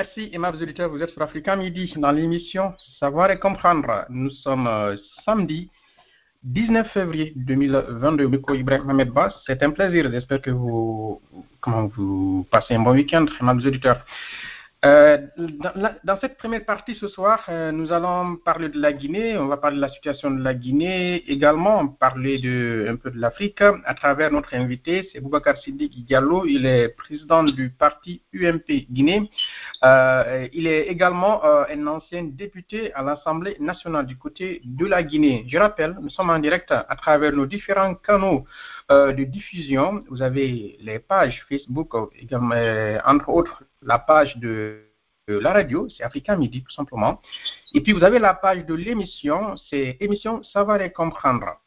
Merci, aimables auditeurs. Vous êtes sur Africa Midi dans l'émission Savoir et comprendre. Nous sommes euh, samedi 19 février 2022. Miko Ibrahim. C'est un plaisir. J'espère que vous, comment vous passez un bon week-end, aimables auditeurs. Euh, dans, dans cette première partie ce soir, euh, nous allons parler de la Guinée, on va parler de la situation de la Guinée, également parler de, un peu de l'Afrique à travers notre invité, c'est Boubacar Siddiq Diallo, il est président du parti UMP Guinée. Euh, il est également euh, un ancien député à l'Assemblée nationale du côté de la Guinée. Je rappelle, nous sommes en direct à travers nos différents canaux euh, de diffusion. Vous avez les pages Facebook, entre autres la page de, la radio, c'est Africa Midi tout simplement. Et puis vous avez la page de l'émission, c'est émission Savoir et comprendre.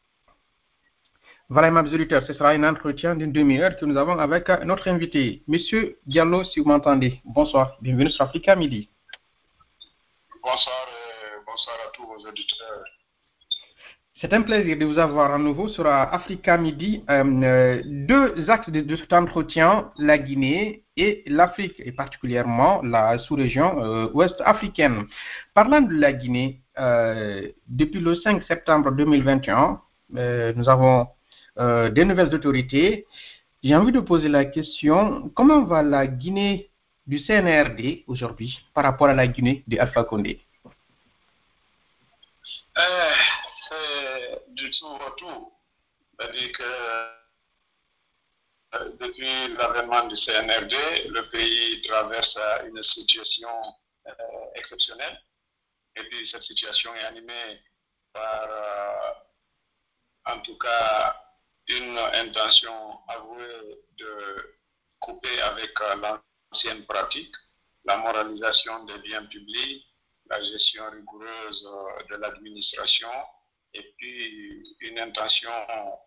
Voilà, mes auditeurs, ce sera un entretien d'une demi-heure que nous avons avec notre invité, Monsieur Diallo, si vous m'entendez. Bonsoir, bienvenue sur Africa Midi. Bonsoir, euh, bonsoir à tous vos auditeurs. C'est un plaisir de vous avoir à nouveau sur Africa Midi. Euh, euh, deux axes de, cet entretien, la Guinée et l'Afrique, et particulièrement la sous-région euh, ouest africaine. Parlant de la Guinée, depuis le 5 septembre 2021, euh, nous avons des nouvelles autorités. J'ai envie de poser la question, comment va la Guinée du CNRD aujourd'hui par rapport à la Guinée de Alpha Condé? Du tout. C'est-à-dire que euh, depuis l'avènement du CNRD, le pays traverse une situation euh, exceptionnelle. Et puis cette situation est animée par, euh, en tout cas, une intention avouée de couper avec l'ancienne pratique, la moralisation des biens publics, la gestion rigoureuse de l'administration et puis une intention,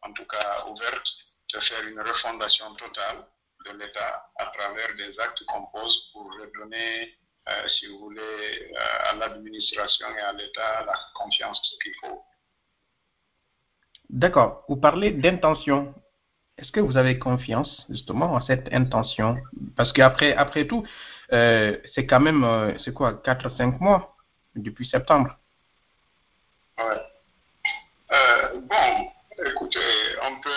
en tout cas ouverte, de faire une refondation totale de l'État à travers des actes qu'on pose pour redonner, euh, si vous voulez, euh, à l'administration et à l'État la confiance qu'il faut. D'accord. Vous parlez d'intention. Est-ce que vous avez confiance justement en cette intention? Parce qu'après après tout, euh, c'est quand même, euh, c'est quoi, 4-5 mois depuis septembre? Ouais. Bon, écoutez, on peut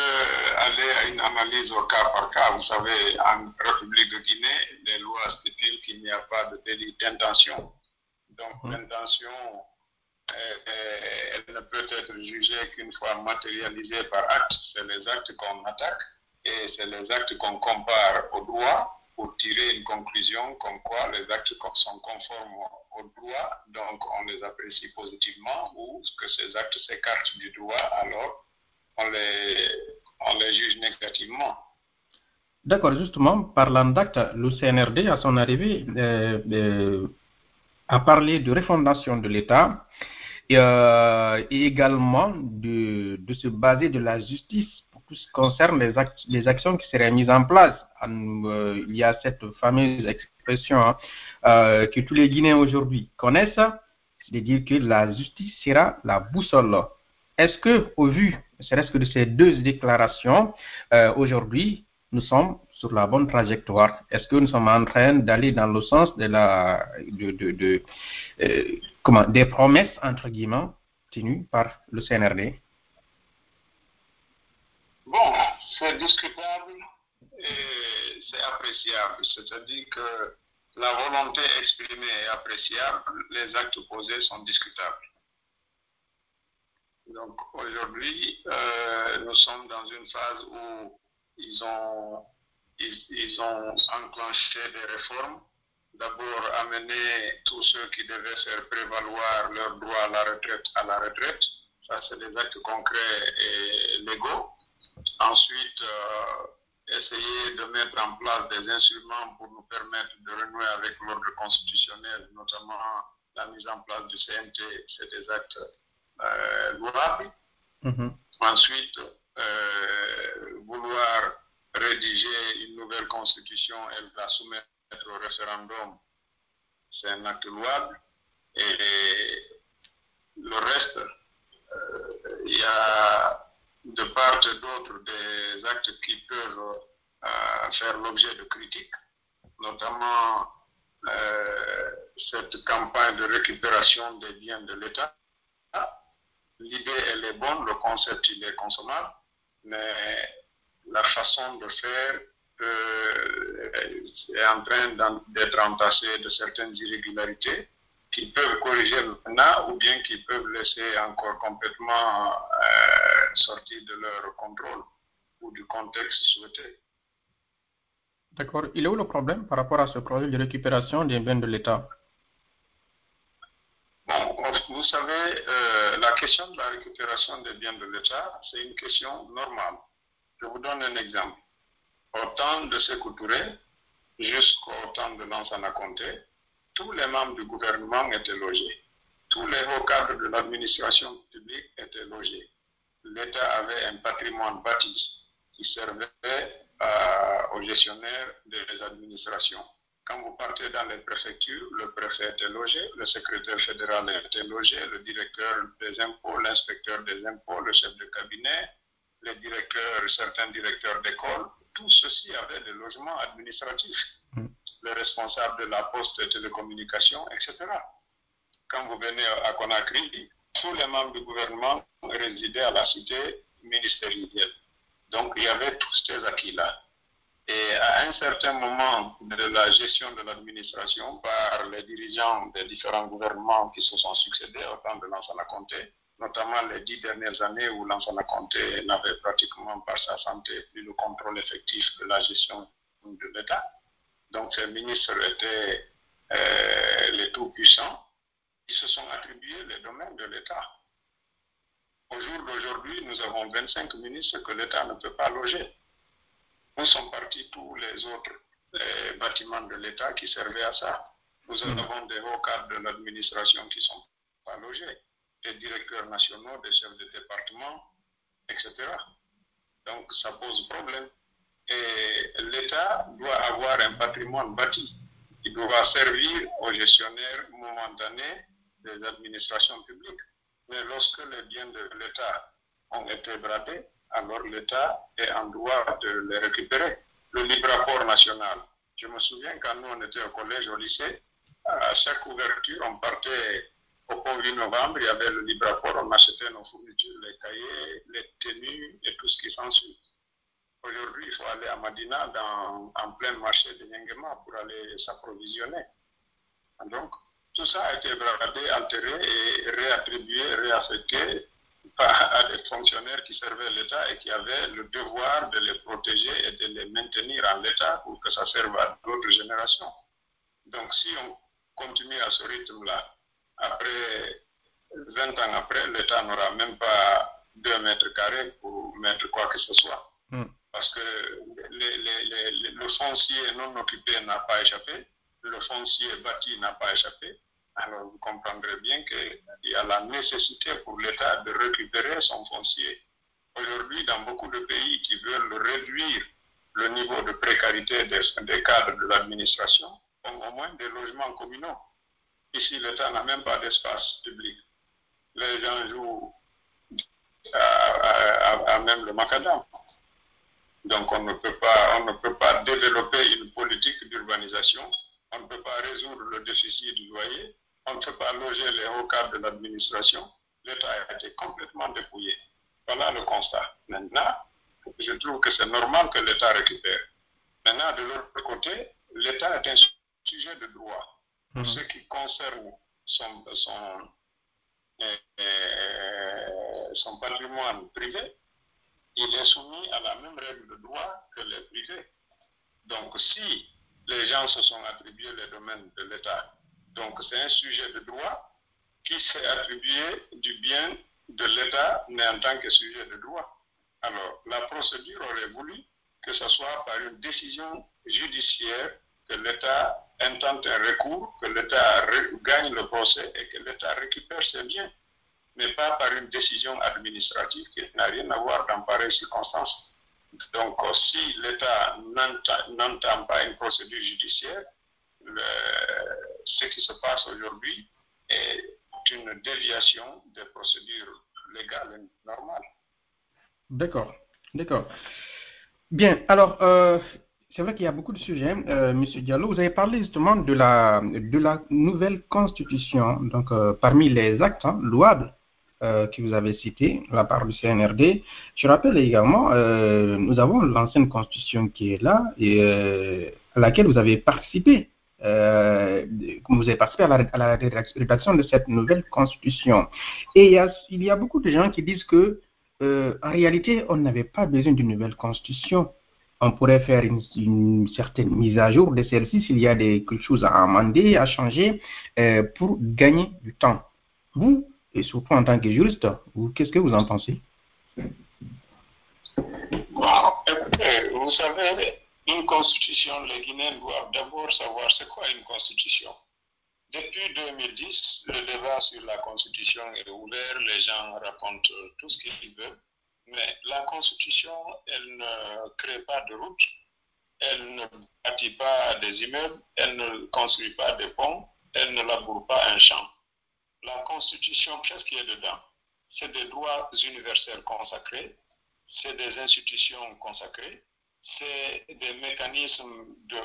aller à une analyse au cas par cas. Vous savez, en République de Guinée, les lois stipulent qu'il n'y a pas de délit d'intention. Donc, l'intention, euh, euh, elle ne peut être jugée qu'une fois matérialisée par acte. C'est les actes qu'on attaque et c'est les actes qu'on compare au droit pour tirer une conclusion comme quoi les actes sont conformes au droit, donc on les apprécie positivement, ou que ces actes s'écartent du droit, alors on les, on les juge négativement. D'accord, justement, parlant d'actes, le CNRD, à son arrivée, euh, euh, a parlé de refondation de l'État euh, et également de, de se baser de la justice pour tout ce qui concerne les, act- les actions qui seraient mises en place. Euh, il y a cette fameuse expression hein, euh, que tous les Guinéens aujourd'hui connaissent, c'est de dire que la justice sera la boussole. Est-ce que, au vu, serait-ce que de ces deux déclarations, aujourd'hui, nous sommes sur la bonne trajectoire Est-ce que nous sommes en train d'aller dans le sens de la, de, de, euh, comment, des promesses, entre guillemets, tenues par le CNRD Bon, c'est discutable et c'est appréciable. C'est-à-dire que la volonté exprimée est appréciable, les actes posés sont discutables. Donc aujourd'hui, euh, nous sommes dans une phase où ils ont, ils, ils ont enclenché des réformes. D'abord, amener tous ceux qui devaient faire prévaloir leur droit à la retraite à la retraite. Ça, c'est des actes concrets et légaux. Ensuite, euh, essayer de mettre en place des instruments pour nous permettre de renouer avec l'ordre constitutionnel, notamment la mise en place du CNT, c'est des actes euh, louables. Mhm. Ensuite, euh, vouloir rédiger une nouvelle constitution et la soumettre au référendum, c'est un acte louable. Et le reste, euh, il y a de part et d'autre des actes qui peuvent euh, faire l'objet de critiques, notamment cette campagne de récupération des biens de l'État. L'idée, elle est bonne, le concept, il est consommable, mais la façon de faire est en train d'être entassée de certaines irrégularités qui peuvent corriger maintenant ou bien qui peuvent laisser encore complètement sortir de leur contrôle ou du contexte souhaité. D'accord. Il est où le problème par rapport à ce projet de récupération des biens de l'État? Bon, vous savez, euh, la question de la récupération des biens de l'État, c'est une question normale. Je vous donne un exemple. Au temps de Sékou Touré, jusqu'au temps de Lansana Conté, tous les membres du gouvernement étaient logés. Tous les hauts cadres de l'administration publique étaient logés. L'État avait un patrimoine bâti qui servait aux gestionnaires des administrations. Quand vous partez dans les préfectures, le préfet était logé, le secrétaire fédéral était logé, le directeur des impôts, l'inspecteur des impôts, le chef de cabinet, les directeurs, certains directeurs d'école, tout ceci avait des logements administratifs. Le responsable de la poste et télécommunications, etc. Quand vous venez à Conakry, tous les membres du gouvernement résidaient à la cité ministérielle. Donc il y avait tous ces acquis-là. Et à un certain moment de la gestion de l'administration par les dirigeants des différents gouvernements qui se sont succédés au temps de Lansana Conté, notamment les dix dernières années où Lansana Conté n'avait pratiquement par sa santé plus le contrôle effectif de la gestion de l'État. Donc ces ministres étaient euh, les tout-puissants. Ils se sont attribués les domaines de l'État. Au jour d'aujourd'hui, nous avons 25 ministres que l'État ne peut pas loger. Où sont partis tous les autres les bâtiments de l'État qui servaient à ça? Nous avons des hauts cadres de l'administration qui ne sont pas logés, des directeurs nationaux, des chefs de département, etc. Donc ça pose problème. Et l'État doit avoir un patrimoine bâti. Il doit servir aux gestionnaires momentanés des administrations publiques. Mais lorsque les biens de l'État ont été bradés, alors l'État est en droit de les récupérer. Le libre rapport national. Je me souviens quand nous on était au collège, au lycée, à chaque ouverture, on partait au 1er novembre, il y avait le libre rapport, on achetait nos fournitures, les cahiers, les tenues et tout ce qui s'ensuit. Aujourd'hui, il faut aller à Madina dans, en plein marché de Nyangema pour aller s'approvisionner. Donc, tout ça a été bradé, altéré et réattribué, réaffecté à des fonctionnaires qui servaient l'État et qui avaient le devoir de les protéger et de les maintenir en l'État pour que ça serve à d'autres générations. Donc si on continue à ce rythme-là, après 20 ans après, l'État n'aura même pas 2 mètres carrés pour mettre quoi que ce soit. Mm. Parce que les, les, les, le foncier non occupé n'a pas échappé, le foncier bâti n'a pas échappé, alors vous comprendrez bien qu'il y a la nécessité pour l'État de récupérer son foncier. Aujourd'hui, dans beaucoup de pays qui veulent réduire le niveau de précarité des, des cadres de l'administration, ont au moins des logements communaux. Ici, l'État n'a même pas d'espace public. Les gens jouent à, même le macadam. Donc on ne peut pas, on ne peut pas développer une politique d'urbanisation, on ne peut pas résoudre le déficit du loyer, on ne peut pas loger les hauts cadres de l'administration. L'État a été complètement dépouillé. Voilà le constat. Maintenant, je trouve que c'est normal que l'État récupère. Maintenant, de l'autre côté, l'État est un sujet de droit. Pour ce qui concerne son, son, euh, son patrimoine privé, il est soumis à la même règle de droit que les privés. Donc, si les gens se sont attribués les domaines de l'État, donc c'est un sujet de droit qui s'est attribué du bien de l'État, mais en tant que sujet de droit. Alors, la procédure aurait voulu que ce soit par une décision judiciaire que l'État intente un recours, que l'État gagne le procès et que l'État récupère ses biens, mais pas par une décision administrative qui n'a rien à voir dans pareilles circonstances. Donc, si l'État n'entend pas une procédure judiciaire, ce qui se passe aujourd'hui est une déviation des procédures légales normales. D'accord, d'accord. Bien, alors, euh, c'est vrai qu'il y a beaucoup de sujets. Euh, Monsieur Diallo, vous avez parlé justement de la, nouvelle constitution. Donc, euh, parmi les actes hein, louables euh, que vous avez cités, la part du CNRD, je rappelle également, euh, nous avons l'ancienne constitution qui est là et à laquelle vous avez participé. Vous avez participé à la, rédaction de cette nouvelle constitution. Et il y a, il y a beaucoup de gens qui disent que, en réalité, on n'avait pas besoin d'une nouvelle constitution on pourrait faire une, certaine mise à jour de celle-ci s'il y a des, quelque chose à amender, à changer, euh, pour gagner du temps. Vous, et surtout en tant que juriste, qu'est-ce que vous en pensez? Vous savez, une constitution, les Guinéens doivent d'abord savoir c'est quoi une constitution. Depuis 2010, le débat sur la constitution est ouvert, les gens racontent tout ce qu'ils veulent. Mais la Constitution, elle ne crée pas de routes, elle ne bâtit pas des immeubles, elle ne construit pas des ponts, elle ne laboure pas un champ. La Constitution, qu'est-ce qu'il y a dedans? C'est des droits universels consacrés, c'est des institutions consacrées, c'est des mécanismes de,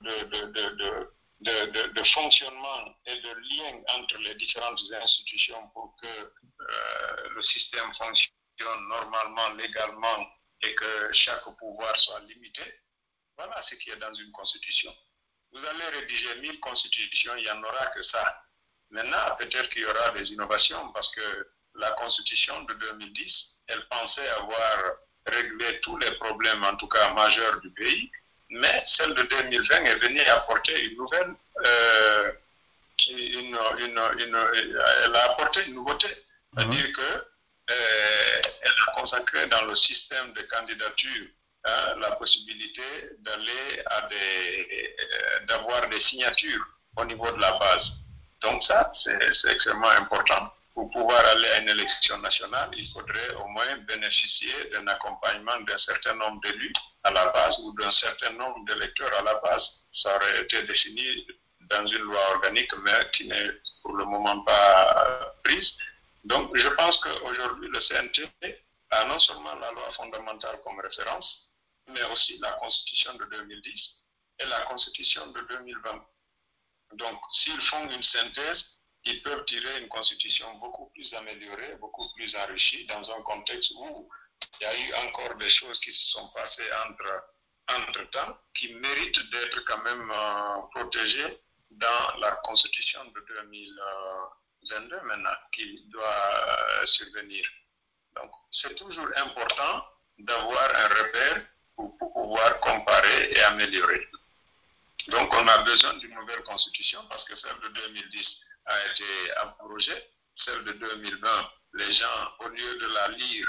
de, de, de, de, fonctionnement et de lien entre les différentes institutions pour que euh, le système fonctionne normalement, légalement, et que chaque pouvoir soit limité. Voilà ce qui est dans une constitution. Vous allez rédiger mille constitutions, il n'y en aura que ça. Maintenant, peut-être qu'il y aura des innovations parce que la constitution de 2010, elle pensait avoir réglé tous les problèmes, en tout cas majeurs du pays, mais celle de 2020 est venue apporter une nouvelle, euh, une, une, une, elle a apporté une nouveauté. C'est-à-dire mmh. que elle a consacré dans le système de candidature hein, la possibilité d'aller euh, d'avoir des signatures au niveau de la base. Donc ça, c'est extrêmement important. Pour pouvoir aller à une élection nationale, il faudrait au moins bénéficier d'un accompagnement d'un certain nombre d'élus à la base ou d'un certain nombre d'électeurs à la base. Ça aurait été défini dans une loi organique, mais qui n'est pour le moment pas prise. Donc, je pense qu'aujourd'hui, le CNT a non seulement la loi fondamentale comme référence, mais aussi la Constitution de 2010 et la Constitution de 2020. Donc, s'ils font une synthèse, ils peuvent tirer une Constitution beaucoup plus améliorée, beaucoup plus enrichie, dans un contexte où il y a eu encore des choses qui se sont passées entre, entre temps, qui méritent d'être quand même euh, protégées dans la Constitution de 2020. 22 maintenant qui doit survenir. Donc, c'est toujours important d'avoir un repère pour, pouvoir comparer et améliorer. Donc, on a besoin d'une nouvelle constitution parce que celle de 2010 a été abrogée. Celle de 2020, les gens, au lieu de la lire,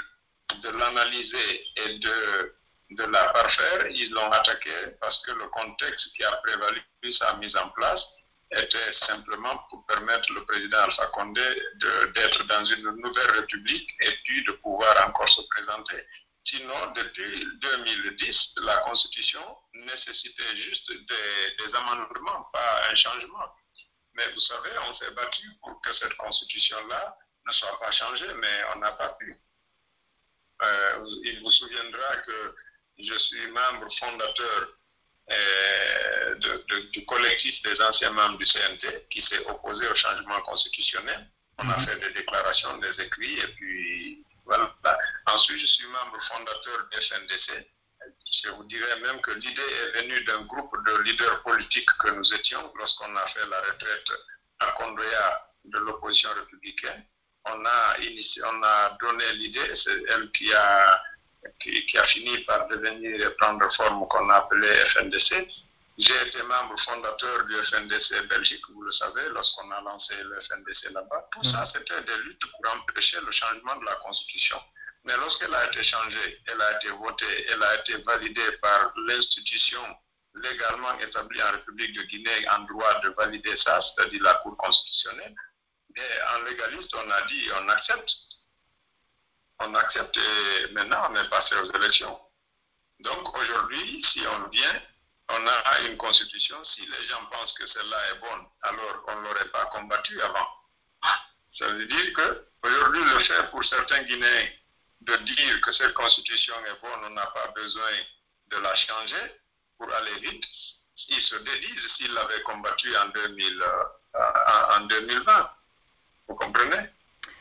de l'analyser et de, de la parfaire, ils l'ont attaquée parce que le contexte qui a prévalu sa mise en place était simplement pour permettre le président Alpha Condé d'être dans une nouvelle république et puis de pouvoir encore se présenter. Sinon, depuis 2010, la Constitution nécessitait juste des, des amendements, pas un changement. Mais vous savez, on s'est battu pour que cette Constitution-là ne soit pas changée, mais on n'a pas pu. Euh, il vous souviendra que je suis membre fondateur euh, de, de, du collectif des anciens membres du CNT qui s'est opposé au changement constitutionnel. On a fait des déclarations, des écrits, et puis voilà. Ensuite, je suis membre fondateur du FNDC. Je vous dirais même que l'idée est venue d'un groupe de leaders politiques que nous étions lorsqu'on a fait la retraite à Condréa de l'opposition républicaine. On a, initié, on a donné l'idée, c'est elle qui a qui, qui, a fini par devenir et prendre forme qu'on a appelé FNDC. J'ai été membre fondateur du FNDC Belgique, vous le savez, lorsqu'on a lancé le FNDC là-bas. Tout mmh. ça, c'était des luttes pour empêcher le changement de la Constitution. Mais lorsqu'elle a été changée, elle a été votée, elle a été validée par l'institution légalement établie en République de Guinée en droit de valider ça, c'est-à-dire la Cour constitutionnelle. Et en légaliste, on a dit on accepte on accepte maintenant on est passé aux élections. Donc aujourd'hui, si on vient, on a une constitution, si les gens pensent que celle-là est bonne, alors on ne l'aurait pas combattue avant. Ça veut dire que aujourd'hui, le fait pour certains Guinéens de dire que cette constitution est bonne, on n'a pas besoin de la changer, pour aller vite, ils se dédisent s'ils l'avaient combattu en, 2000, euh, en 2020. Vous comprenez?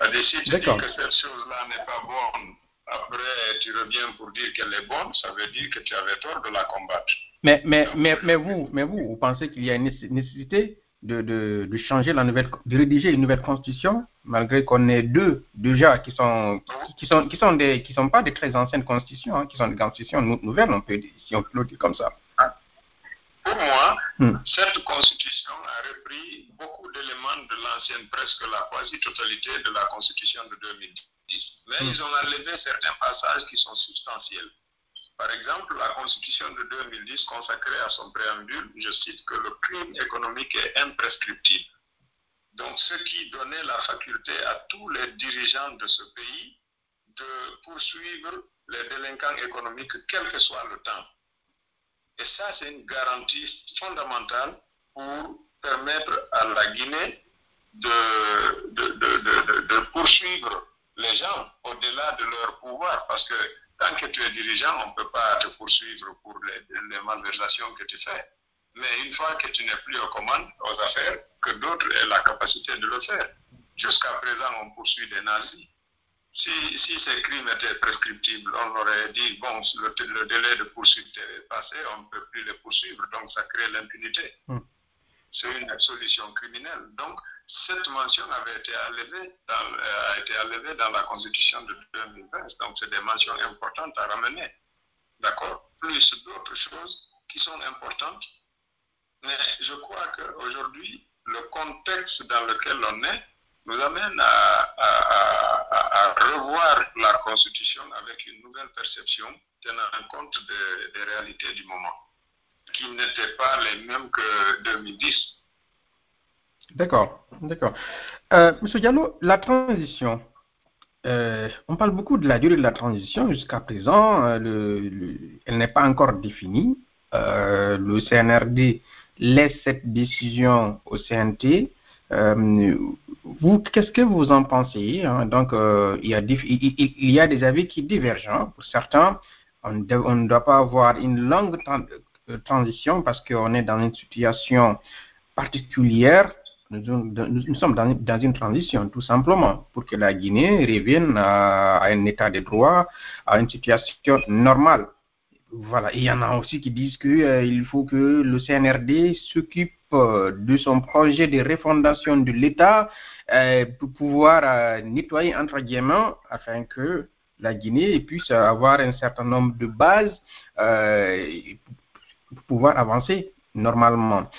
Si tu dis que cette chose-là n'est pas bonne, après tu reviens pour dire qu'elle est bonne, ça veut dire que tu avais tort de la combattre. Mais, mais, mais, mais, vous, mais vous, vous pensez qu'il y a une nécessité de, de, de, changer la nouvelle, de rédiger une nouvelle constitution, malgré qu'on ait deux déjà qui sont, qui, sont, qui sont des, qui sont pas des très anciennes constitutions, hein, qui sont des constitutions nouvelles, on peut, si on peut le dire comme ça. Pour moi, hmm. cette constitution a repris beaucoup d'éléments de l'ancienne, presque la quasi-totalité de la constitution de 2010. Mais hmm. ils ont enlevé certains passages qui sont substantiels. Par exemple, la Constitution de 2010 consacrait à son préambule, je cite, que le crime économique est imprescriptible. Donc, ce qui donnait la faculté à tous les dirigeants de ce pays de poursuivre les délinquants économiques, quel que soit le temps. Et ça, c'est une garantie fondamentale pour permettre à la Guinée de, de, de poursuivre les gens au-delà de leur pouvoir, parce que Tant que tu es dirigeant, on ne peut pas te poursuivre pour les, malversations que tu fais. Mais une fois que tu n'es plus aux commandes, aux affaires, que d'autres aient la capacité de le faire. Jusqu'à présent, on poursuit des nazis. Si, si, ces crimes étaient prescriptibles, on aurait dit, bon, le, délai de poursuite est passé, on ne peut plus les poursuivre, donc ça crée l'impunité. Hmm. C'est une solution criminelle. Donc, cette mention avait été enlevée dans, euh, a été enlevée dans la Constitution de 2020. Donc, c'est des mentions importantes à ramener. D'accord? Plus d'autres choses qui sont importantes. Mais je crois qu'aujourd'hui, le contexte dans lequel on est nous amène à, à, revoir la Constitution avec une nouvelle perception tenant compte des réalités du moment, qui n'étaient pas les mêmes que 2010. D'accord, d'accord. Euh, Monsieur Diallo, la transition, euh, on parle beaucoup de la durée de la transition jusqu'à présent, euh, elle n'est pas encore définie. le CNRD laisse cette décision au CNT. Vous, qu'est-ce que vous en pensez hein? Donc, il y, a, il, y a des avis qui divergent. Hein. Pour certains, on, on, ne doit pas avoir une longue transition parce qu'on est dans une situation particulière nous, sommes dans, une transition, tout simplement, pour que la Guinée revienne à, un état de droit, à une situation normale. Voilà. il y en a aussi qui disent qu'il euh, faut que le CNRD s'occupe euh, de son projet de refondation de l'État euh, pour pouvoir nettoyer entre guillemets afin que la Guinée puisse avoir un certain nombre de bases pour pouvoir avancer normalement.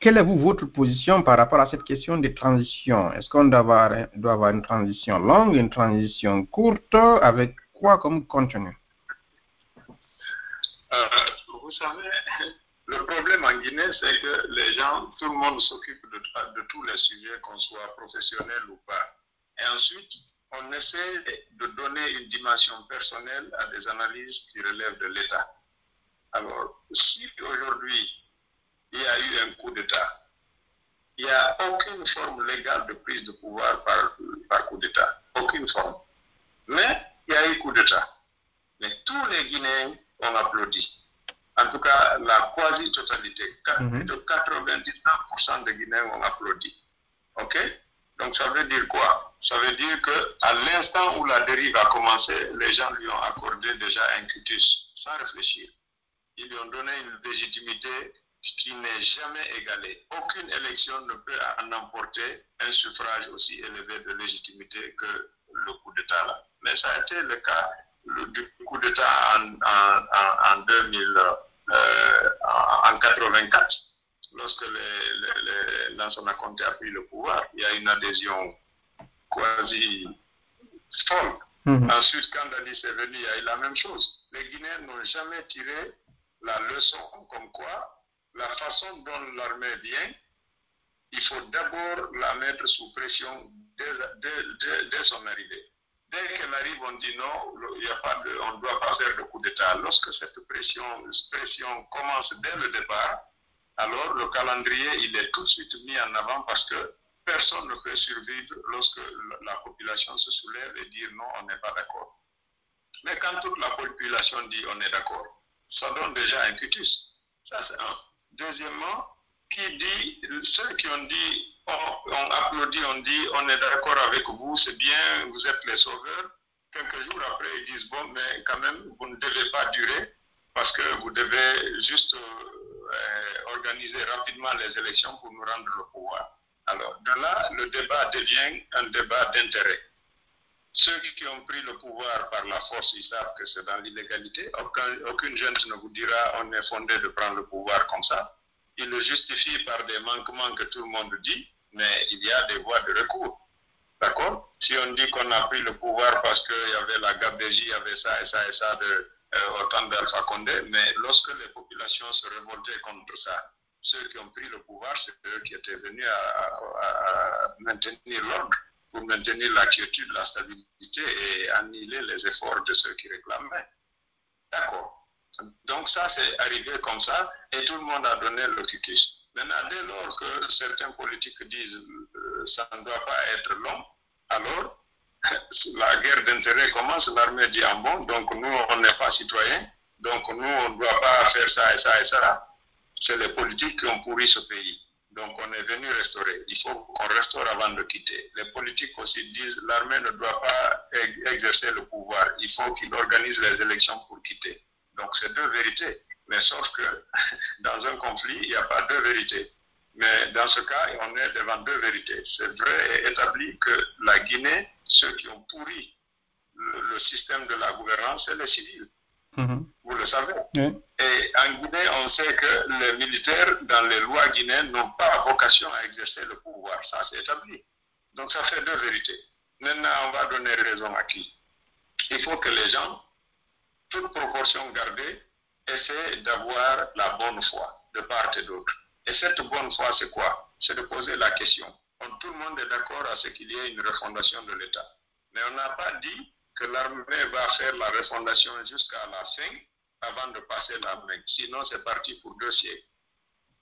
Quelle est vous, votre position par rapport à cette question de transition Est-ce qu'on doit avoir, une transition longue, une transition courte Avec quoi comme contenu? Vous savez, le problème en Guinée, c'est que les gens, tout le monde s'occupe de, de, tous les sujets, qu'on soit professionnel ou pas. Et ensuite, on essaie de donner une dimension personnelle à des analyses qui relèvent de l'État. Alors, si aujourd'hui, il y a eu un coup d'État. Il n'y a aucune forme légale de prise de pouvoir par, par coup d'État. Aucune forme. Mais il y a eu coup d'État. Mais tous les Guinéens ont applaudi. En tout cas, la quasi-totalité, mhm. de 99% des Guinéens ont applaudi. OK? Donc ça veut dire quoi? Ça veut dire qu'à l'instant où la dérive a commencé, les gens lui ont accordé déjà un cutus, sans réfléchir. Ils lui ont donné une légitimité qui n'est jamais égalé. Aucune élection ne peut en emporter un suffrage aussi élevé de légitimité que le coup d'État là. Mais ça a été le cas du coup d'État en, en, en, 2000, euh, en 84, lorsque les, Conté a pris le pouvoir. Il y a une adhésion quasi folle. Mhm. Ensuite, quand Dadis est venu, il y a eu la même chose. Les Guinéens n'ont jamais tiré la leçon comme quoi la façon dont l'armée vient, il faut d'abord la mettre sous pression dès, son arrivée. Dès qu'elle arrive, on dit non, il a pas de, on ne doit pas faire de coup d'État. Lorsque cette pression, pression commence dès le départ, alors le calendrier, il est tout de suite mis en avant parce que personne ne peut survivre lorsque la population se soulève et dire non, on n'est pas d'accord. Mais quand toute la population dit on est d'accord, ça donne déjà un cutus. Ça, c'est un. Deuxièmement, qui dit, ceux qui ont dit, on, applaudit, on dit, on est d'accord avec vous, c'est bien, vous êtes les sauveurs. Quelques jours après, ils disent, bon, mais quand même, vous ne devez pas durer parce que vous devez juste euh, organiser rapidement les élections pour nous rendre le pouvoir. Alors, de là, le débat devient un débat d'intérêt. Ceux qui ont pris le pouvoir par la force, ils savent que c'est dans l'illégalité. Aucun, aucune jeune ne vous dira on est fondé de prendre le pouvoir comme ça. Ils le justifient par des manquements que tout le monde dit, mais il y a des voies de recours. D'accord? Si on dit qu'on a pris le pouvoir parce qu'il y avait la gabégie, il y avait ça et ça et ça de, euh, au d'Alpha Condé, mais lorsque les populations se révoltaient contre ça, ceux qui ont pris le pouvoir, c'est eux qui étaient venus à, maintenir l'ordre, pour maintenir la quiétude, la stabilité et annihiler les efforts de ceux qui réclamaient. D'accord? Donc ça, c'est arrivé comme ça, et tout le monde a donné le. Maintenant, dès lors que certains politiques disent euh, ça ne doit pas être long, alors la guerre d'intérêt commence, l'armée dit en bon, donc nous, on n'est pas citoyens, donc nous, on ne doit pas faire ça et ça et ça. C'est les politiques qui ont pourri ce pays. Donc on est venu restaurer. Il faut qu'on restaure avant de quitter. Les politiques aussi disent l'armée ne doit pas exercer le pouvoir. Il faut qu'il organise les élections pour quitter. Donc c'est deux vérités. Mais sauf que dans un conflit, il n'y a pas deux vérités. Mais dans ce cas, on est devant deux vérités. C'est vrai et établi que la Guinée, ceux qui ont pourri le, le système de la gouvernance, c'est les civils. Mmh. Vous le savez. Et en Guinée, on sait que les militaires, dans les lois guinéennes, n'ont pas vocation à exercer le pouvoir. Ça, c'est établi. Donc, ça fait deux vérités. Maintenant, on va donner raison à qui? Il faut que les gens, toute proportion gardée, essaient d'avoir la bonne foi de part et d'autre. Et cette bonne foi, c'est quoi? C'est de poser la question. On, tout le monde est d'accord à ce qu'il y ait une refondation de l'État. Mais on n'a pas dit que l'armée va faire la refondation jusqu'à la fin avant de passer la main. Sinon, c'est parti pour deux siècles.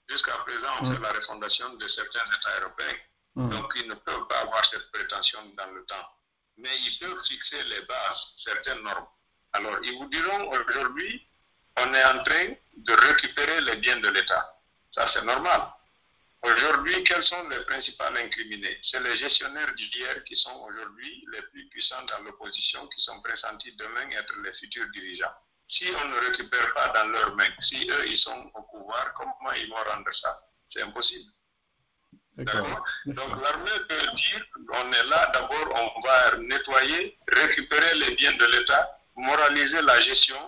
Jusqu'à présent, on mmh. fait la refondation de certains États européens. Mmh. Donc, ils ne peuvent pas avoir cette prétention dans le temps. Mais ils peuvent fixer les bases, certaines normes. Alors, ils vous diront aujourd'hui, on est en train de récupérer les biens de l'État. Ça, c'est normal. Aujourd'hui, quels sont les principaux incriminés? C'est les gestionnaires d'hier qui sont aujourd'hui les plus puissants dans l'opposition, qui sont pressentis demain être les futurs dirigeants. Si on ne récupère pas dans leurs mains, si eux, ils sont au pouvoir, comment ils vont rendre ça? C'est impossible. D'accord? Donc l'armée peut dire, on est là, d'abord on va nettoyer, récupérer les biens de l'État, moraliser la gestion,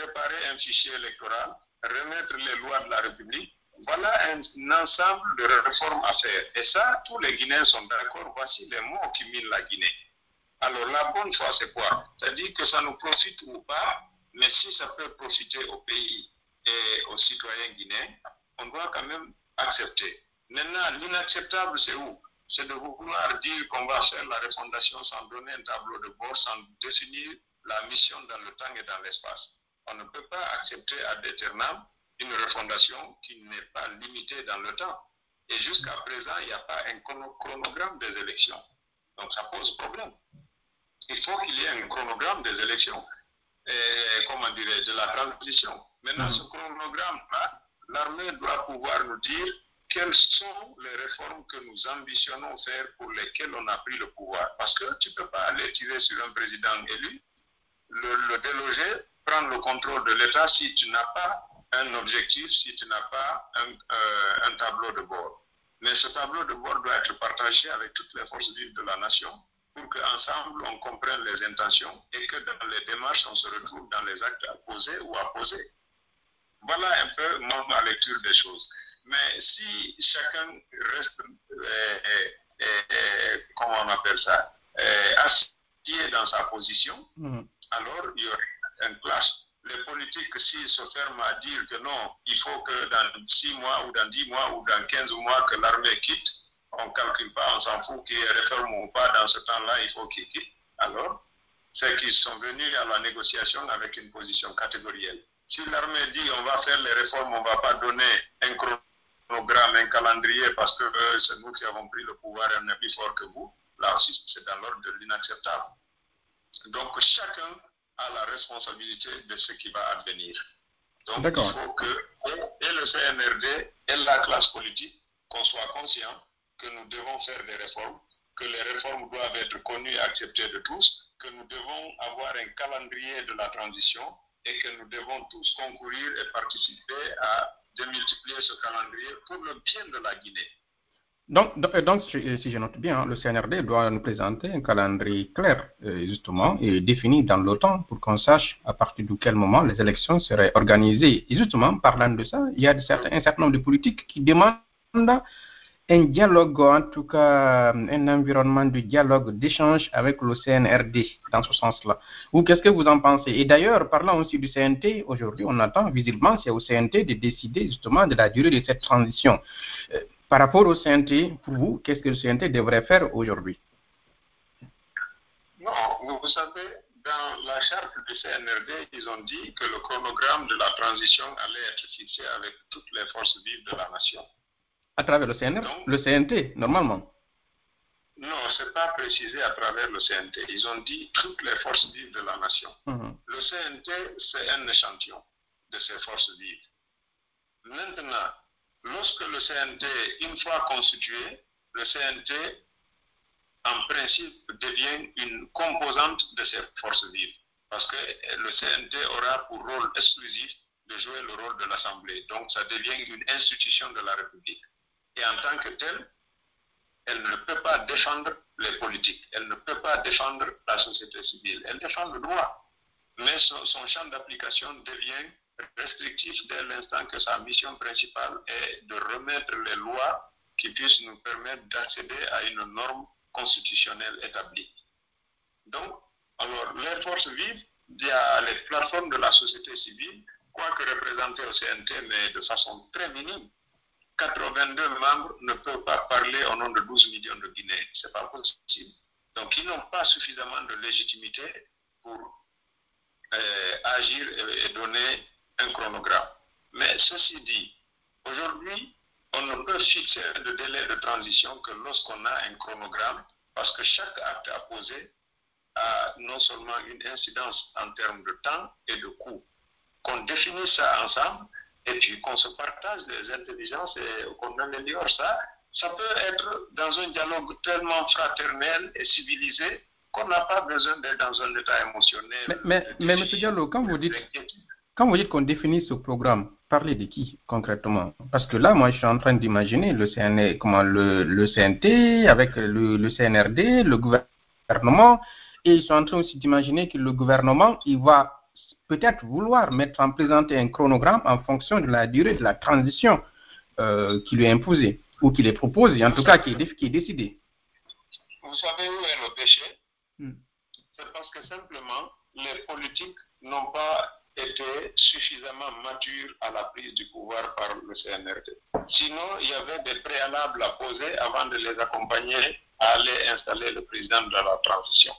préparer un fichier électoral, remettre les lois de la République, voilà un, ensemble de réformes à faire. Et ça, tous les Guinéens sont d'accord. Voici les mots qui minent la Guinée. Alors, la bonne foi, c'est quoi? C'est-à-dire que ça nous profite ou pas, mais si ça peut profiter au pays et aux citoyens guinéens, on doit quand même accepter. Maintenant, l'inacceptable, c'est où? C'est de vouloir dire qu'on va faire la refondation sans donner un tableau de bord, sans définir la mission dans le temps et dans l'espace. On ne peut pas accepter à déterminant une refondation qui n'est pas limitée dans le temps. Et jusqu'à présent, il n'y a pas un chronogramme des élections. Donc ça pose problème. Il faut qu'il y ait un chronogramme des élections, et, comment dirais de la transition. Maintenant, mmh. ce chronogramme-là, l'armée doit pouvoir nous dire quelles sont les réformes que nous ambitionnons faire pour lesquelles on a pris le pouvoir. Parce que tu ne peux pas aller tirer sur un président élu, le, le déloger, prendre le contrôle de l'État si tu n'as pas un objectif si tu n'as pas un, euh, un, tableau de bord. Mais ce tableau de bord doit être partagé avec toutes les forces vives de la nation pour qu'ensemble on comprenne les intentions et que dans les démarches on se retrouve dans les actes à poser ou à poser. Voilà un peu ma lecture des choses. Mais si chacun reste, euh, euh, comment on appelle ça, assis dans sa position, mmh. alors il y aurait un clash les politiques, s'ils se ferment à dire que non, il faut que dans 6 mois ou dans 10 mois ou dans 15 mois que l'armée quitte, on ne calcule pas, on s'en fout qu'il y ait réforme ou pas, dans ce temps-là, il faut qu'ils quittent. Alors, c'est qu'ils sont venus à la négociation avec une position catégorielle. Si l'armée dit on va faire les réformes, on ne va pas donner un chronogramme, un calendrier parce que euh, c'est nous qui avons pris le pouvoir et on est plus fort que vous, là aussi c'est dans l'ordre de l'inacceptable. Donc chacun à la responsabilité de ce qui va advenir. Donc il faut que et le CNRD et la classe politique, qu'on soit conscient que nous devons faire des réformes, que les réformes doivent être connues et acceptées de tous, que nous devons avoir un calendrier de la transition et que nous devons tous concourir et participer à démultiplier ce calendrier pour le bien de la Guinée. Donc, donc, si je note bien, le CNRD doit nous présenter un calendrier clair, euh, justement, et défini dans le temps pour qu'on sache à partir de quel moment les élections seraient organisées. Et justement, parlant de ça, il y a un certain nombre de politiques qui demandent un dialogue, en tout cas un environnement de dialogue, d'échange avec le CNRD dans ce sens-là. Ou qu'est-ce que vous en pensez? Et d'ailleurs, parlant aussi du CNT, aujourd'hui on attend visiblement, c'est au CNT de décider justement de la durée de cette transition. Par rapport au CNT, pour vous, qu'est-ce que le CNT devrait faire aujourd'hui? Non, vous savez, dans la charte du CNRD, ils ont dit que le chronogramme de la transition allait être fixé avec toutes les forces vives de la nation. À travers le, CNR, le CNT, normalement? Non, ce n'est pas précisé à travers le CNT. Ils ont dit toutes les forces vives de la nation. Mhm. Le CNT, c'est un échantillon de ces forces vives. Maintenant, lorsque le CNT, une fois constitué, le CNT, en principe, devient une composante de ces forces vives. Parce que le CNT aura pour rôle exclusif de jouer le rôle de l'Assemblée. Donc, ça devient une institution de la République. Et en tant que telle, elle ne peut pas défendre les politiques. Elle ne peut pas défendre la société civile. Elle défend le droit. Mais son champ d'application devient restrictif dès l'instant que sa mission principale est de remettre les lois qui puissent nous permettre d'accéder à une norme constitutionnelle établie. Donc, alors, les forces vives, via les plateformes de la société civile, quoique représentées au CNT, mais de façon très minime, 82 membres ne peuvent pas parler au nom de 12 millions de Guinéens. Ce n'est pas possible. Donc, ils n'ont pas suffisamment de légitimité pour euh, agir et donner un chronogramme. Mais ceci dit, aujourd'hui, on ne peut fixer le délai de transition que lorsqu'on a un chronogramme, parce que chaque acte à poser a non seulement une incidence en termes de temps et de coût. Qu'on définisse ça ensemble et puis qu'on se partage des intelligences et qu'on améliore ça, ça peut être dans un dialogue tellement fraternel et civilisé qu'on n'a pas besoin d'être dans un état émotionnel. Mais, mais, mais M. Diallo, quand vous dites quand vous dites qu'on définit ce programme, parlez de qui concrètement? Parce que là, moi, je suis en train d'imaginer le, comment, le, le CNT avec le, le, CNRD, le gouvernement, et je suis en train aussi d'imaginer que le gouvernement, il va peut-être vouloir mettre en présenter un chronogramme en fonction de la durée de la transition euh, qui lui est imposée, ou qui est proposée, en tout cas qui est, qui est décidée. Vous savez où est le péché? Hmm. C'est parce que simplement, les politiques n'ont pas était suffisamment mature à la prise du pouvoir par le CNRD. Sinon, il y avait des préalables à poser avant de les accompagner à aller installer le président de la transition.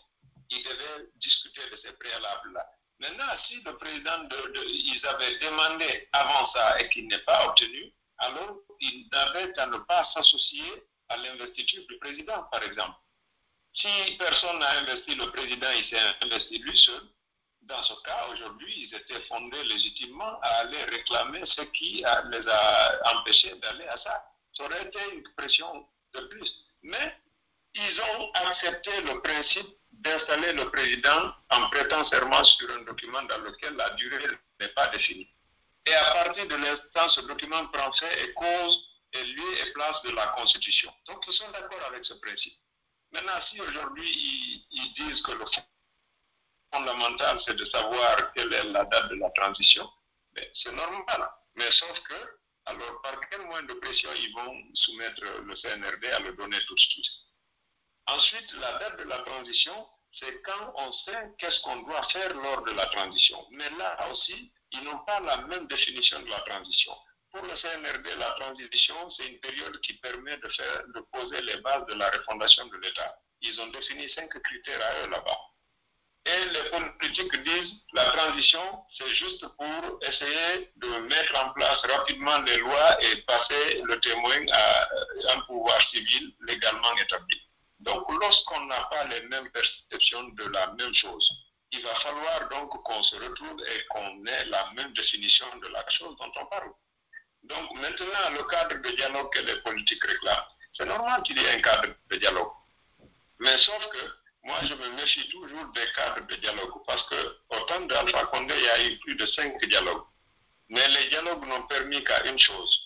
Ils devaient discuter de ces préalables-là. Maintenant, si le président, de, ils avaient demandé avant ça et qu'il n'est pas obtenu, alors ils n'avaient qu'à ne pas s'associer à l'investiture du président, par exemple. Si personne n'a investi le président, il s'est investi lui seul, dans ce cas, aujourd'hui, ils étaient fondés légitimement à aller réclamer ce qui les a empêchés d'aller à ça. Ça aurait été une pression de plus. Mais ils ont accepté le principe d'installer le président en prêtant serment sur un document dans lequel la durée n'est pas définie. Et à partir de l'instant, ce document prend fait et cause et lieu et place de la Constitution. Donc ils sont d'accord avec ce principe. Maintenant, si aujourd'hui ils, ils disent que le fondamental, c'est de savoir quelle est la date de la transition. C'est normal. Mais sauf que, alors par quel moyen de pression ils vont soumettre le CNRD à le donner tout de suite? Ensuite, la date de la transition, c'est quand on sait qu'est-ce qu'on doit faire lors de la transition. Mais là aussi, ils n'ont pas la même définition de la transition. Pour le CNRD, la transition, c'est une période qui permet de, faire, de poser les bases de la refondation de l'État. Ils ont défini cinq critères à eux là-bas. Et les politiques disent la transition, c'est juste pour essayer de mettre en place rapidement les lois et passer le témoin à un pouvoir civil légalement établi. Donc, lorsqu'on n'a pas les mêmes perceptions de la même chose, il va falloir donc qu'on se retrouve et qu'on ait la même définition de la chose dont on parle. Donc maintenant, le cadre de dialogue que les politiques réclament, c'est normal qu'il y ait un cadre de dialogue. Mais sauf que moi, je me méfie toujours des cadres de dialogue parce que au temps d'Alpha Condé, il y a eu plus de cinq dialogues. Mais les dialogues n'ont permis qu'à une chose,